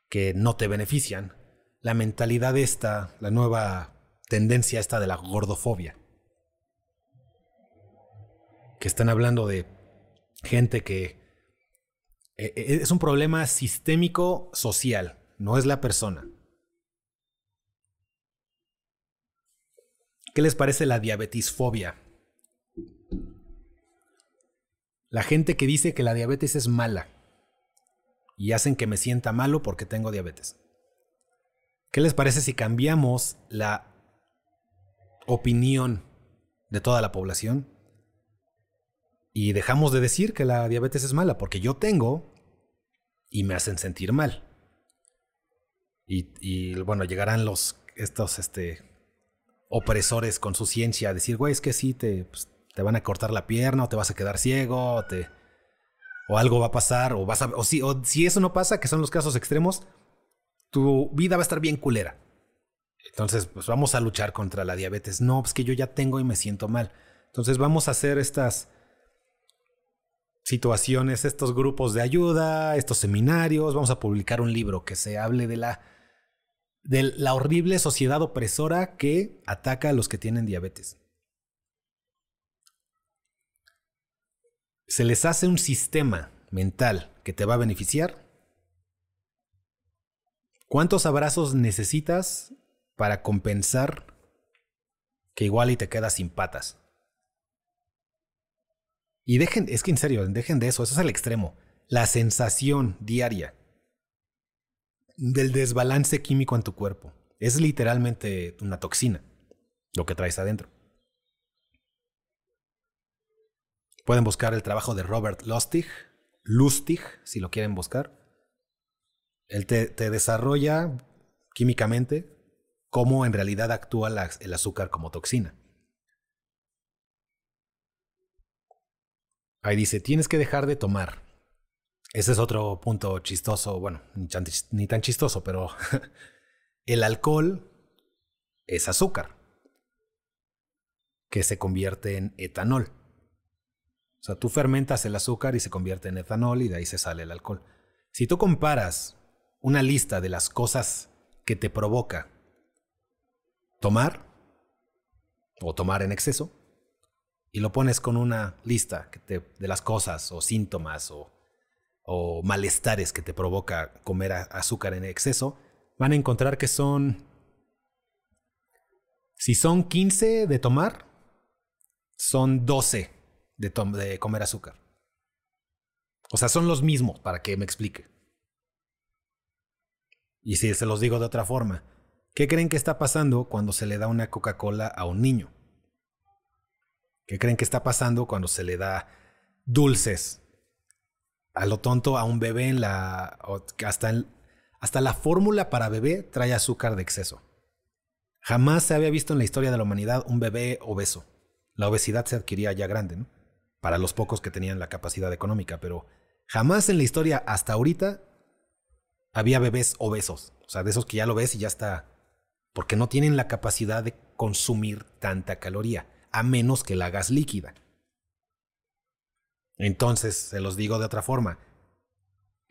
que no te benefician. La mentalidad esta, la nueva tendencia esta de la gordofobia. Que están hablando de gente que eh, eh, es un problema sistémico social, no es la persona. ¿Qué les parece la diabetesfobia? La gente que dice que la diabetes es mala y hacen que me sienta malo porque tengo diabetes. ¿Qué les parece si cambiamos la opinión de toda la población y dejamos de decir que la diabetes es mala porque yo tengo y me hacen sentir mal? Y, bueno, llegarán los estos este, opresores con su ciencia decir, güey, es que sí, te, pues, te van a cortar la pierna o te vas a quedar ciego o, te, o algo va a pasar o, vas a, o, si, o si eso no pasa, que son los casos extremos, tu vida va a estar bien culera. Entonces, pues vamos a luchar contra la diabetes. No, pues que yo ya tengo y me siento mal. Entonces vamos a hacer estas situaciones, estos grupos de ayuda, estos seminarios, vamos a publicar un libro que se hable de la de la horrible sociedad opresora que ataca a los que tienen diabetes. se les hace un sistema mental que te va a beneficiar, ¿cuántos abrazos necesitas para compensar que igual y te quedas sin patas? Y dejen, es que en serio, dejen de eso, eso es el extremo. La sensación diaria del desbalance químico en tu cuerpo es literalmente una toxina, lo que traes adentro. Pueden buscar el trabajo de Robert Lustig, Lustig, si lo quieren buscar. Él te, desarrolla químicamente cómo en realidad actúa el azúcar como toxina. Ahí dice, tienes que dejar de tomar. Ese es otro punto chistoso, bueno, ni tan chistoso, pero el alcohol es azúcar que se convierte en etanol. O sea, tú fermentas el azúcar y se convierte en etanol y de ahí se sale el alcohol. Si tú comparas una lista de las cosas que te provoca tomar o tomar en exceso y lo pones con una lista de las cosas o síntomas o, o malestares que te provoca comer azúcar en exceso, van a encontrar que son, si son 15 de tomar, son 12 de, comer azúcar. O sea, son los mismos, para que me explique. Y si se los digo de otra forma, ¿qué creen que está pasando cuando se le da una Coca-Cola a un niño? ¿Qué creen que está pasando cuando se le da dulces a lo tonto a un bebé en la hasta hasta la fórmula para bebé trae azúcar de exceso. Jamás se había visto en la historia de la humanidad un bebé obeso. La obesidad se adquiría ya grande, ¿no? para los pocos que tenían la capacidad económica, pero jamás en la historia hasta ahorita había bebés obesos, o sea, de esos que ya lo ves y ya está, porque no tienen la capacidad de consumir tanta caloría, a menos que la hagas líquida. Entonces, se los digo de otra forma,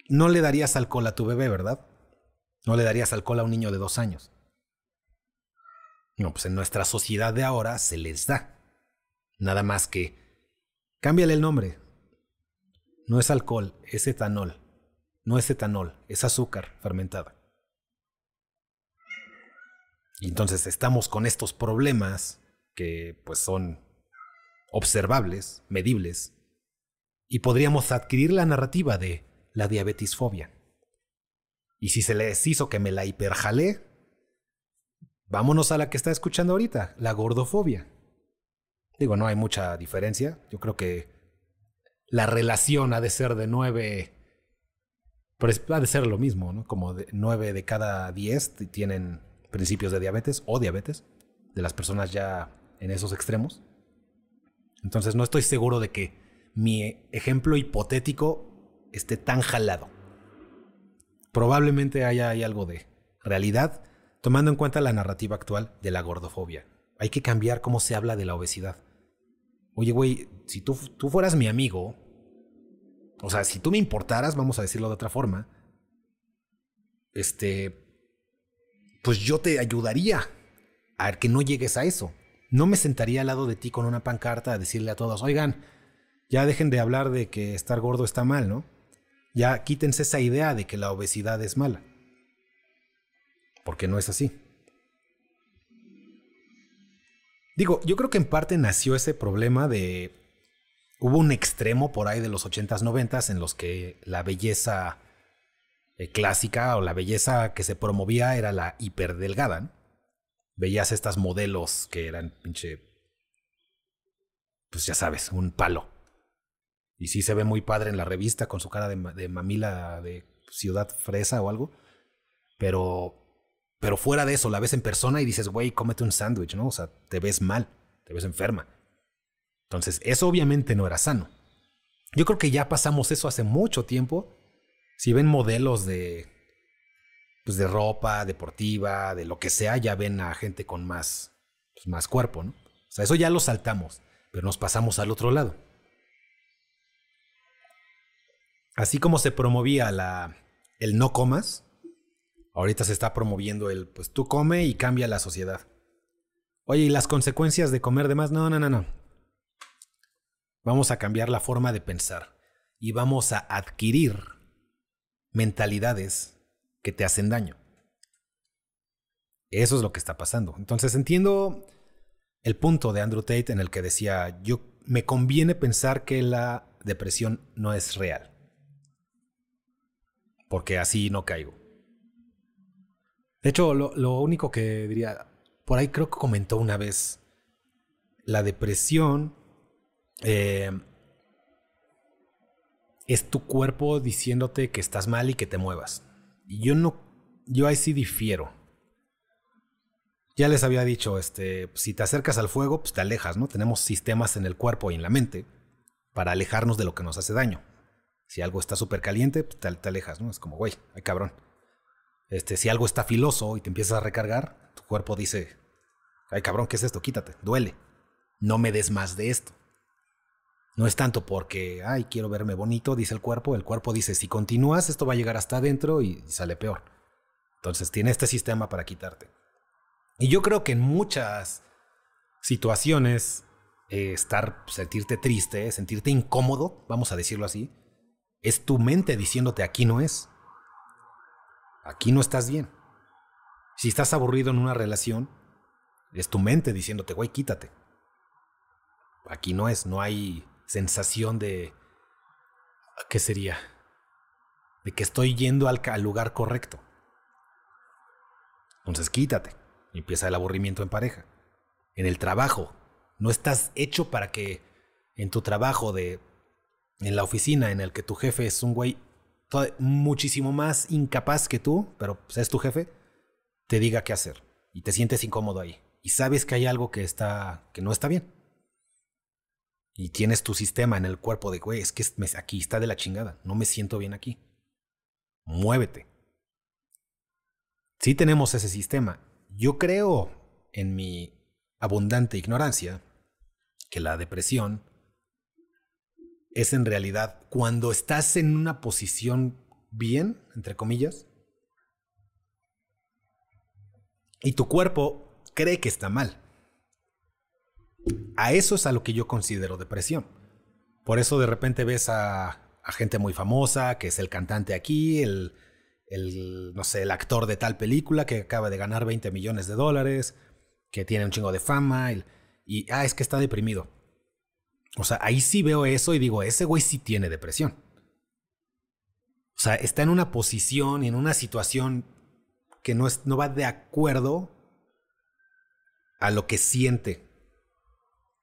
no le darías alcohol a tu bebé, ¿verdad? No le darías alcohol a un niño de dos años. No, pues en nuestra sociedad de ahora se les da. Nada más que Cámbiale el nombre. No es alcohol, es etanol. No es etanol, es azúcar fermentada. Y entonces estamos con estos problemas que pues son observables, medibles, y podríamos adquirir la narrativa de la diabetisfobia. Y si se les hizo que me la hiperjalé, vámonos a la que está escuchando ahorita, la gordofobia. Digo, no hay mucha diferencia. Yo creo que la relación ha de ser de nueve, pero ha de ser lo mismo, ¿no? Como de nueve de cada diez tienen principios de diabetes o diabetes, de las personas ya en esos extremos. Entonces no estoy seguro de que mi ejemplo hipotético esté tan jalado. Probablemente haya hay algo de realidad, tomando en cuenta la narrativa actual de la gordofobia. Hay que cambiar cómo se habla de la obesidad. Oye, güey, si tú, tú fueras mi amigo, o sea, si tú me importaras, vamos a decirlo de otra forma, este, pues yo te ayudaría a que no llegues a eso. No me sentaría al lado de ti con una pancarta a decirle a todos, oigan, ya dejen de hablar de que estar gordo está mal, ¿no? Ya quítense esa idea de que la obesidad es mala. Porque no es así. Digo, yo creo que en parte nació ese problema de... Hubo un extremo por ahí de los 80s, 90s en los que la belleza eh, clásica o la belleza que se promovía era la hiperdelgada. ¿no? Veías estas modelos que eran pinche... Pues ya sabes, un palo. Y sí se ve muy padre en la revista con su cara de, mamila de ciudad fresa o algo. Pero pero fuera de eso, la ves en persona y dices, güey, cómete un sándwich, ¿no? O sea, te ves mal, te ves enferma. Entonces, eso obviamente no era sano. Yo creo que ya pasamos eso hace mucho tiempo. Si ven modelos de, pues de ropa deportiva, de lo que sea, ya ven a gente con más, pues más cuerpo, ¿no? O sea, eso ya lo saltamos, pero nos pasamos al otro lado. Así como se promovía la, el no comas, Ahorita se está promoviendo el, pues tú come y cambia la sociedad. Oye, ¿y las consecuencias de comer de más? No, no, no, no. Vamos a cambiar la forma de pensar y vamos a adquirir mentalidades que te hacen daño. Eso es lo que está pasando. Entonces entiendo el punto de Andrew Tate en el que decía, yo me conviene pensar que la depresión no es real. Porque así no caigo. De hecho, lo, único que diría, por ahí creo que comentó una vez, la depresión eh, es tu cuerpo diciéndote que estás mal y que te muevas. Y yo no, yo ahí sí difiero. Ya les había dicho, este, si te acercas al fuego, pues te alejas, ¿no? Tenemos sistemas en el cuerpo y en la mente para alejarnos de lo que nos hace daño. Si algo está súper caliente, pues te, alejas, ¿no? Es como, güey, ay cabrón. Este, si algo está filoso y te empiezas a recargar, tu cuerpo dice, ay cabrón, ¿qué es esto? Quítate, duele. No me des más de esto. No es tanto porque, ay, quiero verme bonito, dice el cuerpo. El cuerpo dice, si continúas, esto va a llegar hasta adentro y sale peor. Entonces tiene este sistema para quitarte. Y yo creo que en muchas situaciones, eh, estar, sentirte triste, sentirte incómodo, vamos a decirlo así, es tu mente diciéndote aquí no es. Aquí no estás bien. Si estás aburrido en una relación, es tu mente diciéndote, güey, quítate. Aquí no es, no hay sensación de... ¿Qué sería? De que estoy yendo al, lugar correcto. Entonces quítate. Empieza el aburrimiento en pareja. En el trabajo. No estás hecho para que en tu trabajo de... En la oficina en el que tu jefe es un güey muchísimo más incapaz que tú, pero pues, es tu jefe, te diga qué hacer y te sientes incómodo ahí y sabes que hay algo que está que no está bien. Y tienes tu sistema en el cuerpo de, güey, es que aquí está de la chingada, no me siento bien aquí. Muévete. Sí tenemos ese sistema. Yo creo en mi abundante ignorancia que la depresión es en realidad cuando estás en una posición bien, entre comillas, y tu cuerpo cree que está mal. A eso es a lo que yo considero depresión. Por eso de repente ves a, gente muy famosa, que es el cantante aquí, el, el, no sé, el actor de tal película que acaba de ganar 20 millones de dólares, que tiene un chingo de fama, y, y ah, es que está deprimido. O sea, ahí sí veo eso y digo, ese güey sí tiene depresión. O sea, está en una posición, en una situación que no, es, no va de acuerdo a lo que siente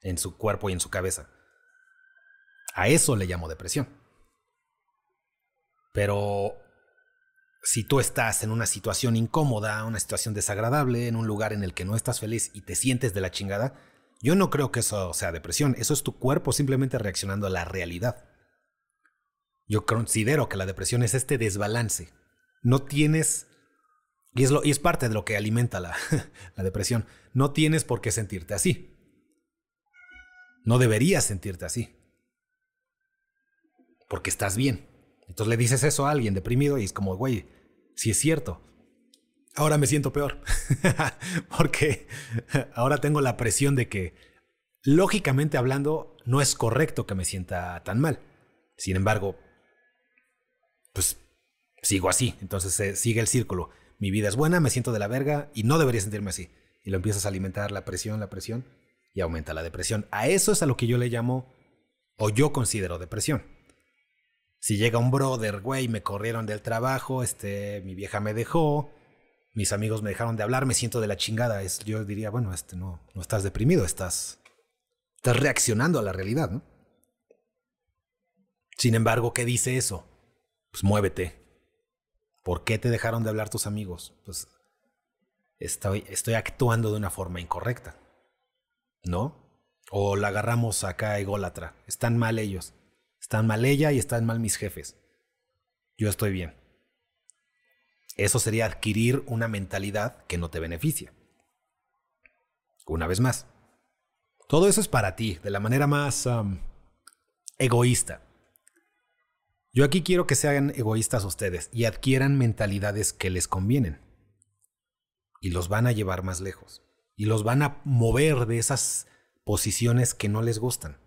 en su cuerpo y en su cabeza. A eso le llamo depresión. Pero si tú estás en una situación incómoda, una situación desagradable, en un lugar en el que no estás feliz y te sientes de la chingada, yo no creo que eso sea depresión, eso es tu cuerpo simplemente reaccionando a la realidad. Yo considero que la depresión es este desbalance. No tienes, y es, lo, es parte de lo que alimenta la, la depresión, no tienes por qué sentirte así. No deberías sentirte así. Porque estás bien. Entonces le dices eso a alguien deprimido y es como, güey, si es cierto. Ahora me siento peor. Porque ahora tengo la presión de que, lógicamente hablando, no es correcto que me sienta tan mal. Sin embargo, pues sigo así. Entonces sigue el círculo. Mi vida es buena, me siento de la verga y no debería sentirme así. Y lo empiezas a alimentar la presión, la presión y aumenta la depresión. A eso es a lo que yo le llamo, o yo considero depresión. Si llega un brother, güey, me corrieron del trabajo, este, mi vieja me dejó, mis amigos me dejaron de hablar, me siento de la chingada. Es, yo diría, bueno, este, no, no estás deprimido, estás, estás reaccionando a la realidad, ¿no? Sin embargo, ¿qué dice eso? Pues muévete. ¿Por qué te dejaron de hablar tus amigos? Pues estoy, estoy actuando de una forma incorrecta. ¿No? O la agarramos acá ególatra. Están mal ellos. Están mal ella y están mal mis jefes. Yo estoy bien. Eso sería adquirir una mentalidad que no te beneficia. Una vez más, todo eso es para ti, de la manera más egoísta. Yo aquí quiero que sean egoístas ustedes y adquieran mentalidades que les convienen. Y los van a llevar más lejos. Y los van a mover de esas posiciones que no les gustan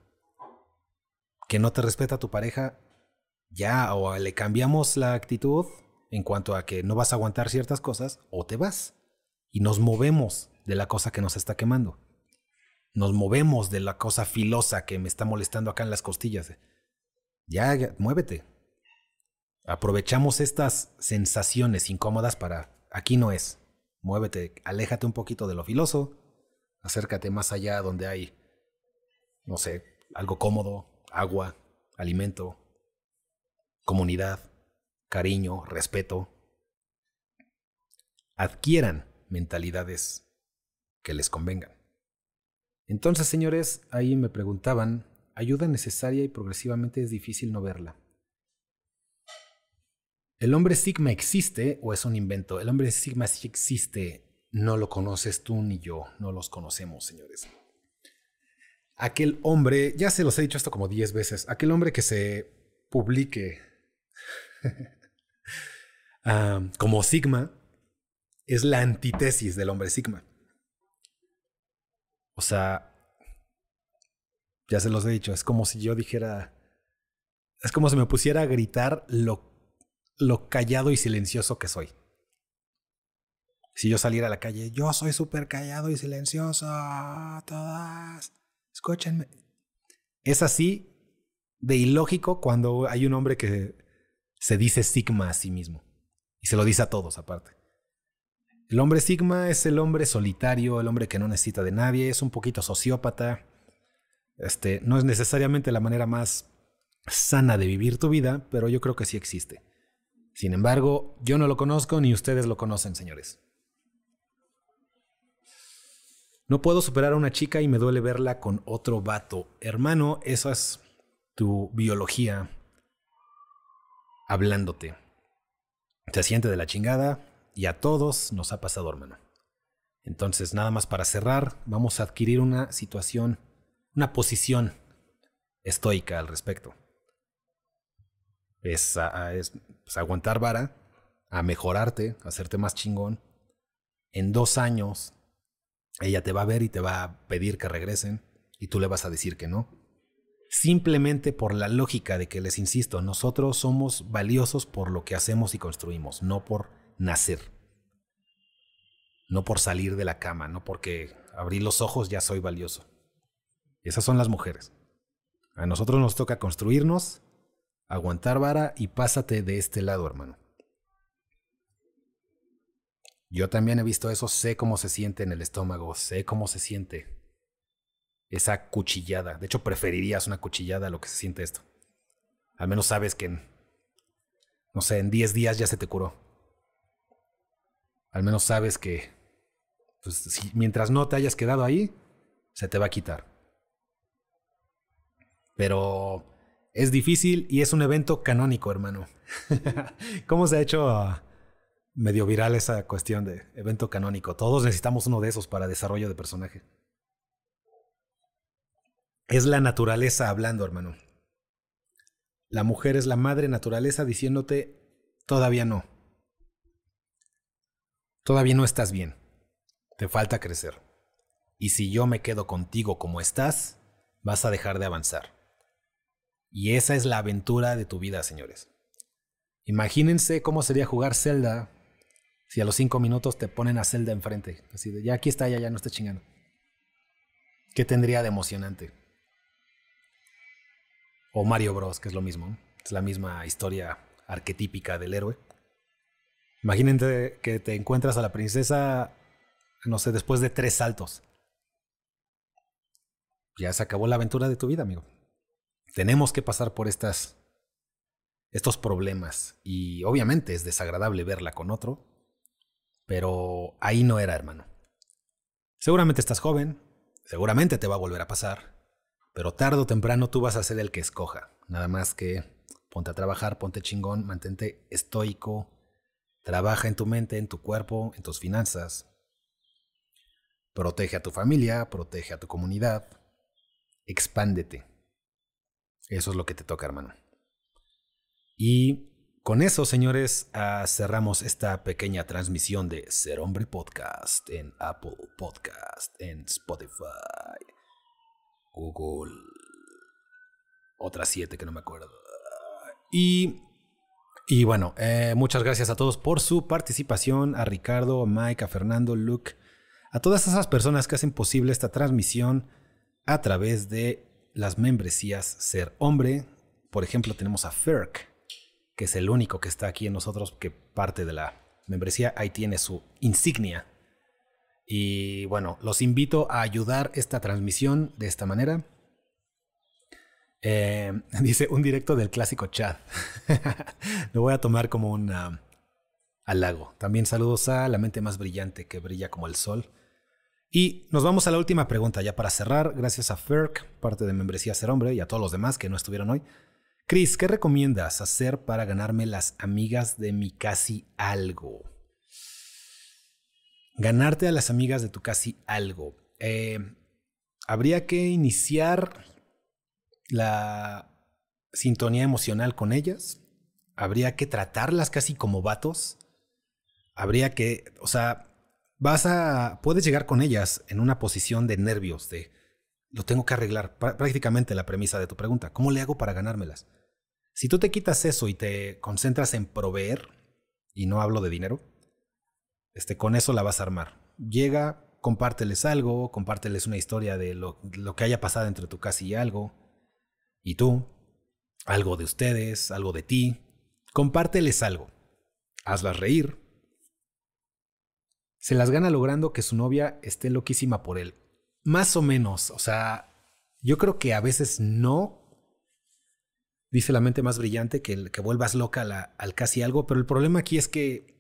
que no te respeta tu pareja, ya o le cambiamos la actitud en cuanto a que no vas a aguantar ciertas cosas o te vas. Y nos movemos de la cosa que nos está quemando. Nos movemos de la cosa filosa que me está molestando acá en las costillas. Ya, ya muévete. Aprovechamos estas sensaciones incómodas para... Aquí no es. Muévete, aléjate un poquito de lo filoso. Acércate más allá donde hay, no sé, algo cómodo, agua, alimento, comunidad, cariño, respeto. Adquieran mentalidades que les convengan. Entonces, señores, ahí me preguntaban, ¿ayuda necesaria y progresivamente es difícil no verla? ¿El hombre Sigma existe o es un invento? El hombre Sigma sí existe, no lo conoces tú ni yo, no los conocemos, señores aquel hombre, ya se los he dicho esto como 10 veces, aquel hombre que se publique ah, como Sigma es la antítesis del hombre Sigma. O sea, ya se los he dicho, es como si yo dijera, es como si me pusiera a gritar lo, lo callado y silencioso que soy. Si yo saliera a la calle, yo soy súper callado y silencioso, todas escúchenme. Es así de ilógico cuando hay un hombre que se dice Sigma a sí mismo. Y se lo dice a todos aparte. El hombre Sigma es el hombre solitario, el hombre que no necesita de nadie, es un poquito sociópata. Este, no es necesariamente la manera más sana de vivir tu vida, pero yo creo que sí existe. Sin embargo, yo no lo conozco ni ustedes lo conocen, señores. No puedo superar a una chica y me duele verla con otro vato. Hermano, esa es tu biología hablándote. Se siente de la chingada y a todos nos ha pasado, hermano. Entonces, nada más para cerrar, vamos a adquirir una situación, una posición estoica al respecto. Es, es aguantar vara, a mejorarte, a hacerte más chingón. En dos años ella te va a ver y te va a pedir que regresen y tú le vas a decir que no. Simplemente por la lógica de que les insisto, nosotros somos valiosos por lo que hacemos y construimos, no por nacer, no por salir de la cama, no porque abrir los ojos ya soy valioso. Esas son las mujeres. A nosotros nos toca construirnos, aguantar vara y pásate de este lado, hermano. Yo también he visto eso, sé cómo se siente en el estómago, sé cómo se siente esa cuchillada. De hecho, preferirías una cuchillada a lo que se siente esto. Al menos sabes que en, no sé, en 10 días ya se te curó. Al menos sabes que, pues, si, mientras no te hayas quedado ahí, se te va a quitar. Pero es difícil y es un evento canónico, hermano. ¿Cómo se ha hecho ah, medio viral esa cuestión de evento canónico? Todos necesitamos uno de esos para desarrollo de personaje. Es la naturaleza hablando, hermano. La mujer es la madre naturaleza diciéndote, todavía no. Todavía no estás bien. Te falta crecer. Y si yo me quedo contigo como estás, vas a dejar de avanzar. Y esa es la aventura de tu vida, señores. Imagínense cómo sería jugar Zelda si a los cinco minutos te ponen a Zelda enfrente. Así de, ya aquí está, ya, ya no está chingando. ¿Qué tendría de emocionante? O Mario Bros, que es lo mismo. Es la misma historia arquetípica del héroe. Imagínate que te encuentras a la princesa, no sé, después de tres saltos. Ya se acabó la aventura de tu vida, amigo. Tenemos que pasar por estas, estos problemas. Y obviamente es desagradable verla con otro, pero ahí no era, hermano. Seguramente estás joven, seguramente te va a volver a pasar. Pero tarde o temprano tú vas a ser el que escoja. Nada más que ponte a trabajar, ponte chingón, mantente estoico, trabaja en tu mente, en tu cuerpo, en tus finanzas. Protege a tu familia, protege a tu comunidad, expándete. Eso es lo que te toca, hermano. Y con eso, señores, ah, cerramos esta pequeña transmisión de Ser Hombre Podcast en Apple Podcast, en Spotify, Google. Otras siete que no me acuerdo. Y, y bueno, eh, muchas gracias a todos por su participación. A Ricardo, a Mike, a Fernando, Luke. A todas esas personas que hacen posible esta transmisión a través de las membresías Ser Hombre. Por ejemplo, tenemos a Ferk, que es el único que está aquí en nosotros, que parte de la membresía. Ahí tiene su insignia y bueno, los invito a ayudar esta transmisión de esta manera. Eh, dice un directo del clásico chat. Lo voy a tomar como un halago. También saludos a la mente más brillante que brilla como el sol. Y nos vamos a la última pregunta ya para cerrar. Gracias a Ferk, parte de Membresía Ser Hombre, y a todos los demás que no estuvieron hoy. Chris, ¿qué recomiendas hacer para ganarme las amigas de mi casi algo? Ganarte a las amigas de tu casi algo. Eh, habría que iniciar la sintonía emocional con ellas. Habría que tratarlas casi como vatos. Habría que, o sea, vas a, puedes llegar con ellas en una posición de nervios, de lo tengo que arreglar. Prácticamente la premisa de tu pregunta, ¿cómo le hago para ganármelas? Si tú te quitas eso y te concentras en proveer, y no hablo de dinero, este, con eso la vas a armar. Llega, compárteles algo, compárteles una historia de lo, que haya pasado entre tu casa y algo, y tú, algo de ustedes, algo de ti. Compárteles algo. Hazlas reír. Se las gana logrando que su novia esté loquísima por él. Más o menos, o sea, yo creo que a veces no. Dice la mente más brillante que, que vuelvas loca al casi algo, pero el problema aquí es que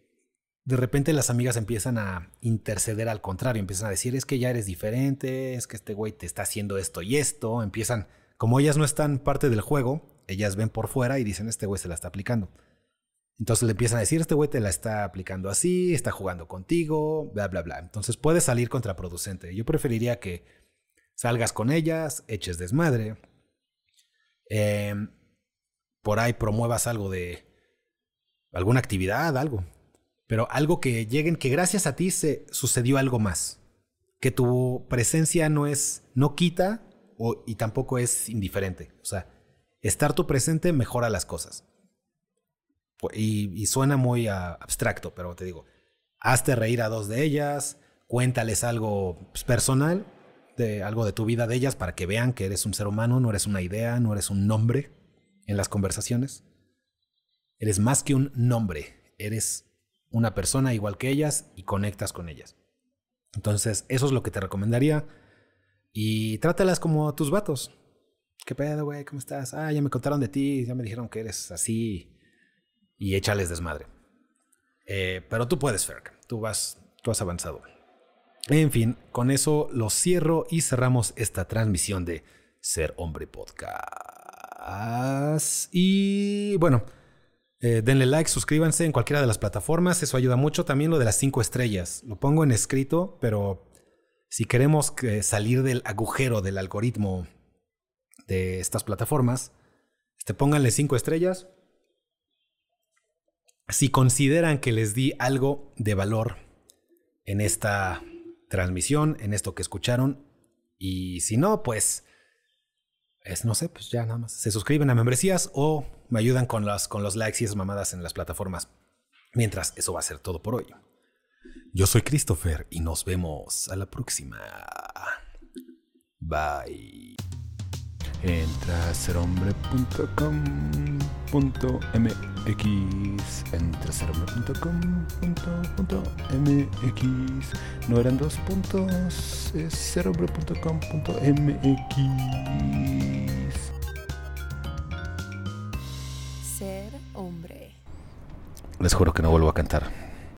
de repente las amigas empiezan a interceder al contrario, empiezan a decir, es que ya eres diferente, es que este güey te está haciendo esto y esto, empiezan, como ellas no están parte del juego, ellas ven por fuera y dicen, este güey se la está aplicando. Entonces le empiezan a decir, este güey te la está aplicando así, está jugando contigo, bla, bla, bla. Entonces puede salir contraproducente. Yo preferiría que salgas con ellas, eches desmadre, em, por ahí promuevas algo de alguna actividad, algo pero algo que lleguen, que gracias a ti se sucedió algo más. Que tu presencia no es, no quita o- y tampoco es indiferente. O sea, estar tu presente mejora las cosas. Y, suena muy abstracto, pero te digo, hazte reír a dos de ellas, cuéntales algo pues, personal, de algo de tu vida de ellas para que vean que eres un ser humano, no eres una idea, no eres un nombre en las conversaciones. Eres más que un nombre, eres una persona igual que ellas y conectas con ellas. Entonces, eso es lo que te recomendaría. Y trátalas como tus vatos. ¿Qué pedo, güey? ¿Cómo estás? Ah, ya me contaron de ti, ya me dijeron que eres así. Y échales desmadre. Eh, pero tú puedes, Ferg. Tú vas, tú has avanzado. En fin, con eso lo cierro y cerramos esta transmisión de Ser Hombre Podcast. Y bueno, eh, denle like, suscríbanse en cualquiera de las plataformas, eso ayuda mucho. También lo de las cinco estrellas, lo pongo en escrito, pero si queremos que salir del agujero del algoritmo de estas plataformas, este, pónganle cinco estrellas. Si consideran que les di algo de valor en esta transmisión, en esto que escucharon, y si no, pues es, no sé, pues ya nada más. Se suscriben a membresías o me ayudan con, las, con los likes y esas mamadas en las plataformas. Mientras, eso va a ser todo por hoy. Yo soy Christopher y nos vemos a la próxima. Bye. Entra a serhombre.com.mx Entra a serhombre.com.mx No eran dos puntos, es serhombre.com.mx Ser hombre. Les juro que no vuelvo a cantar.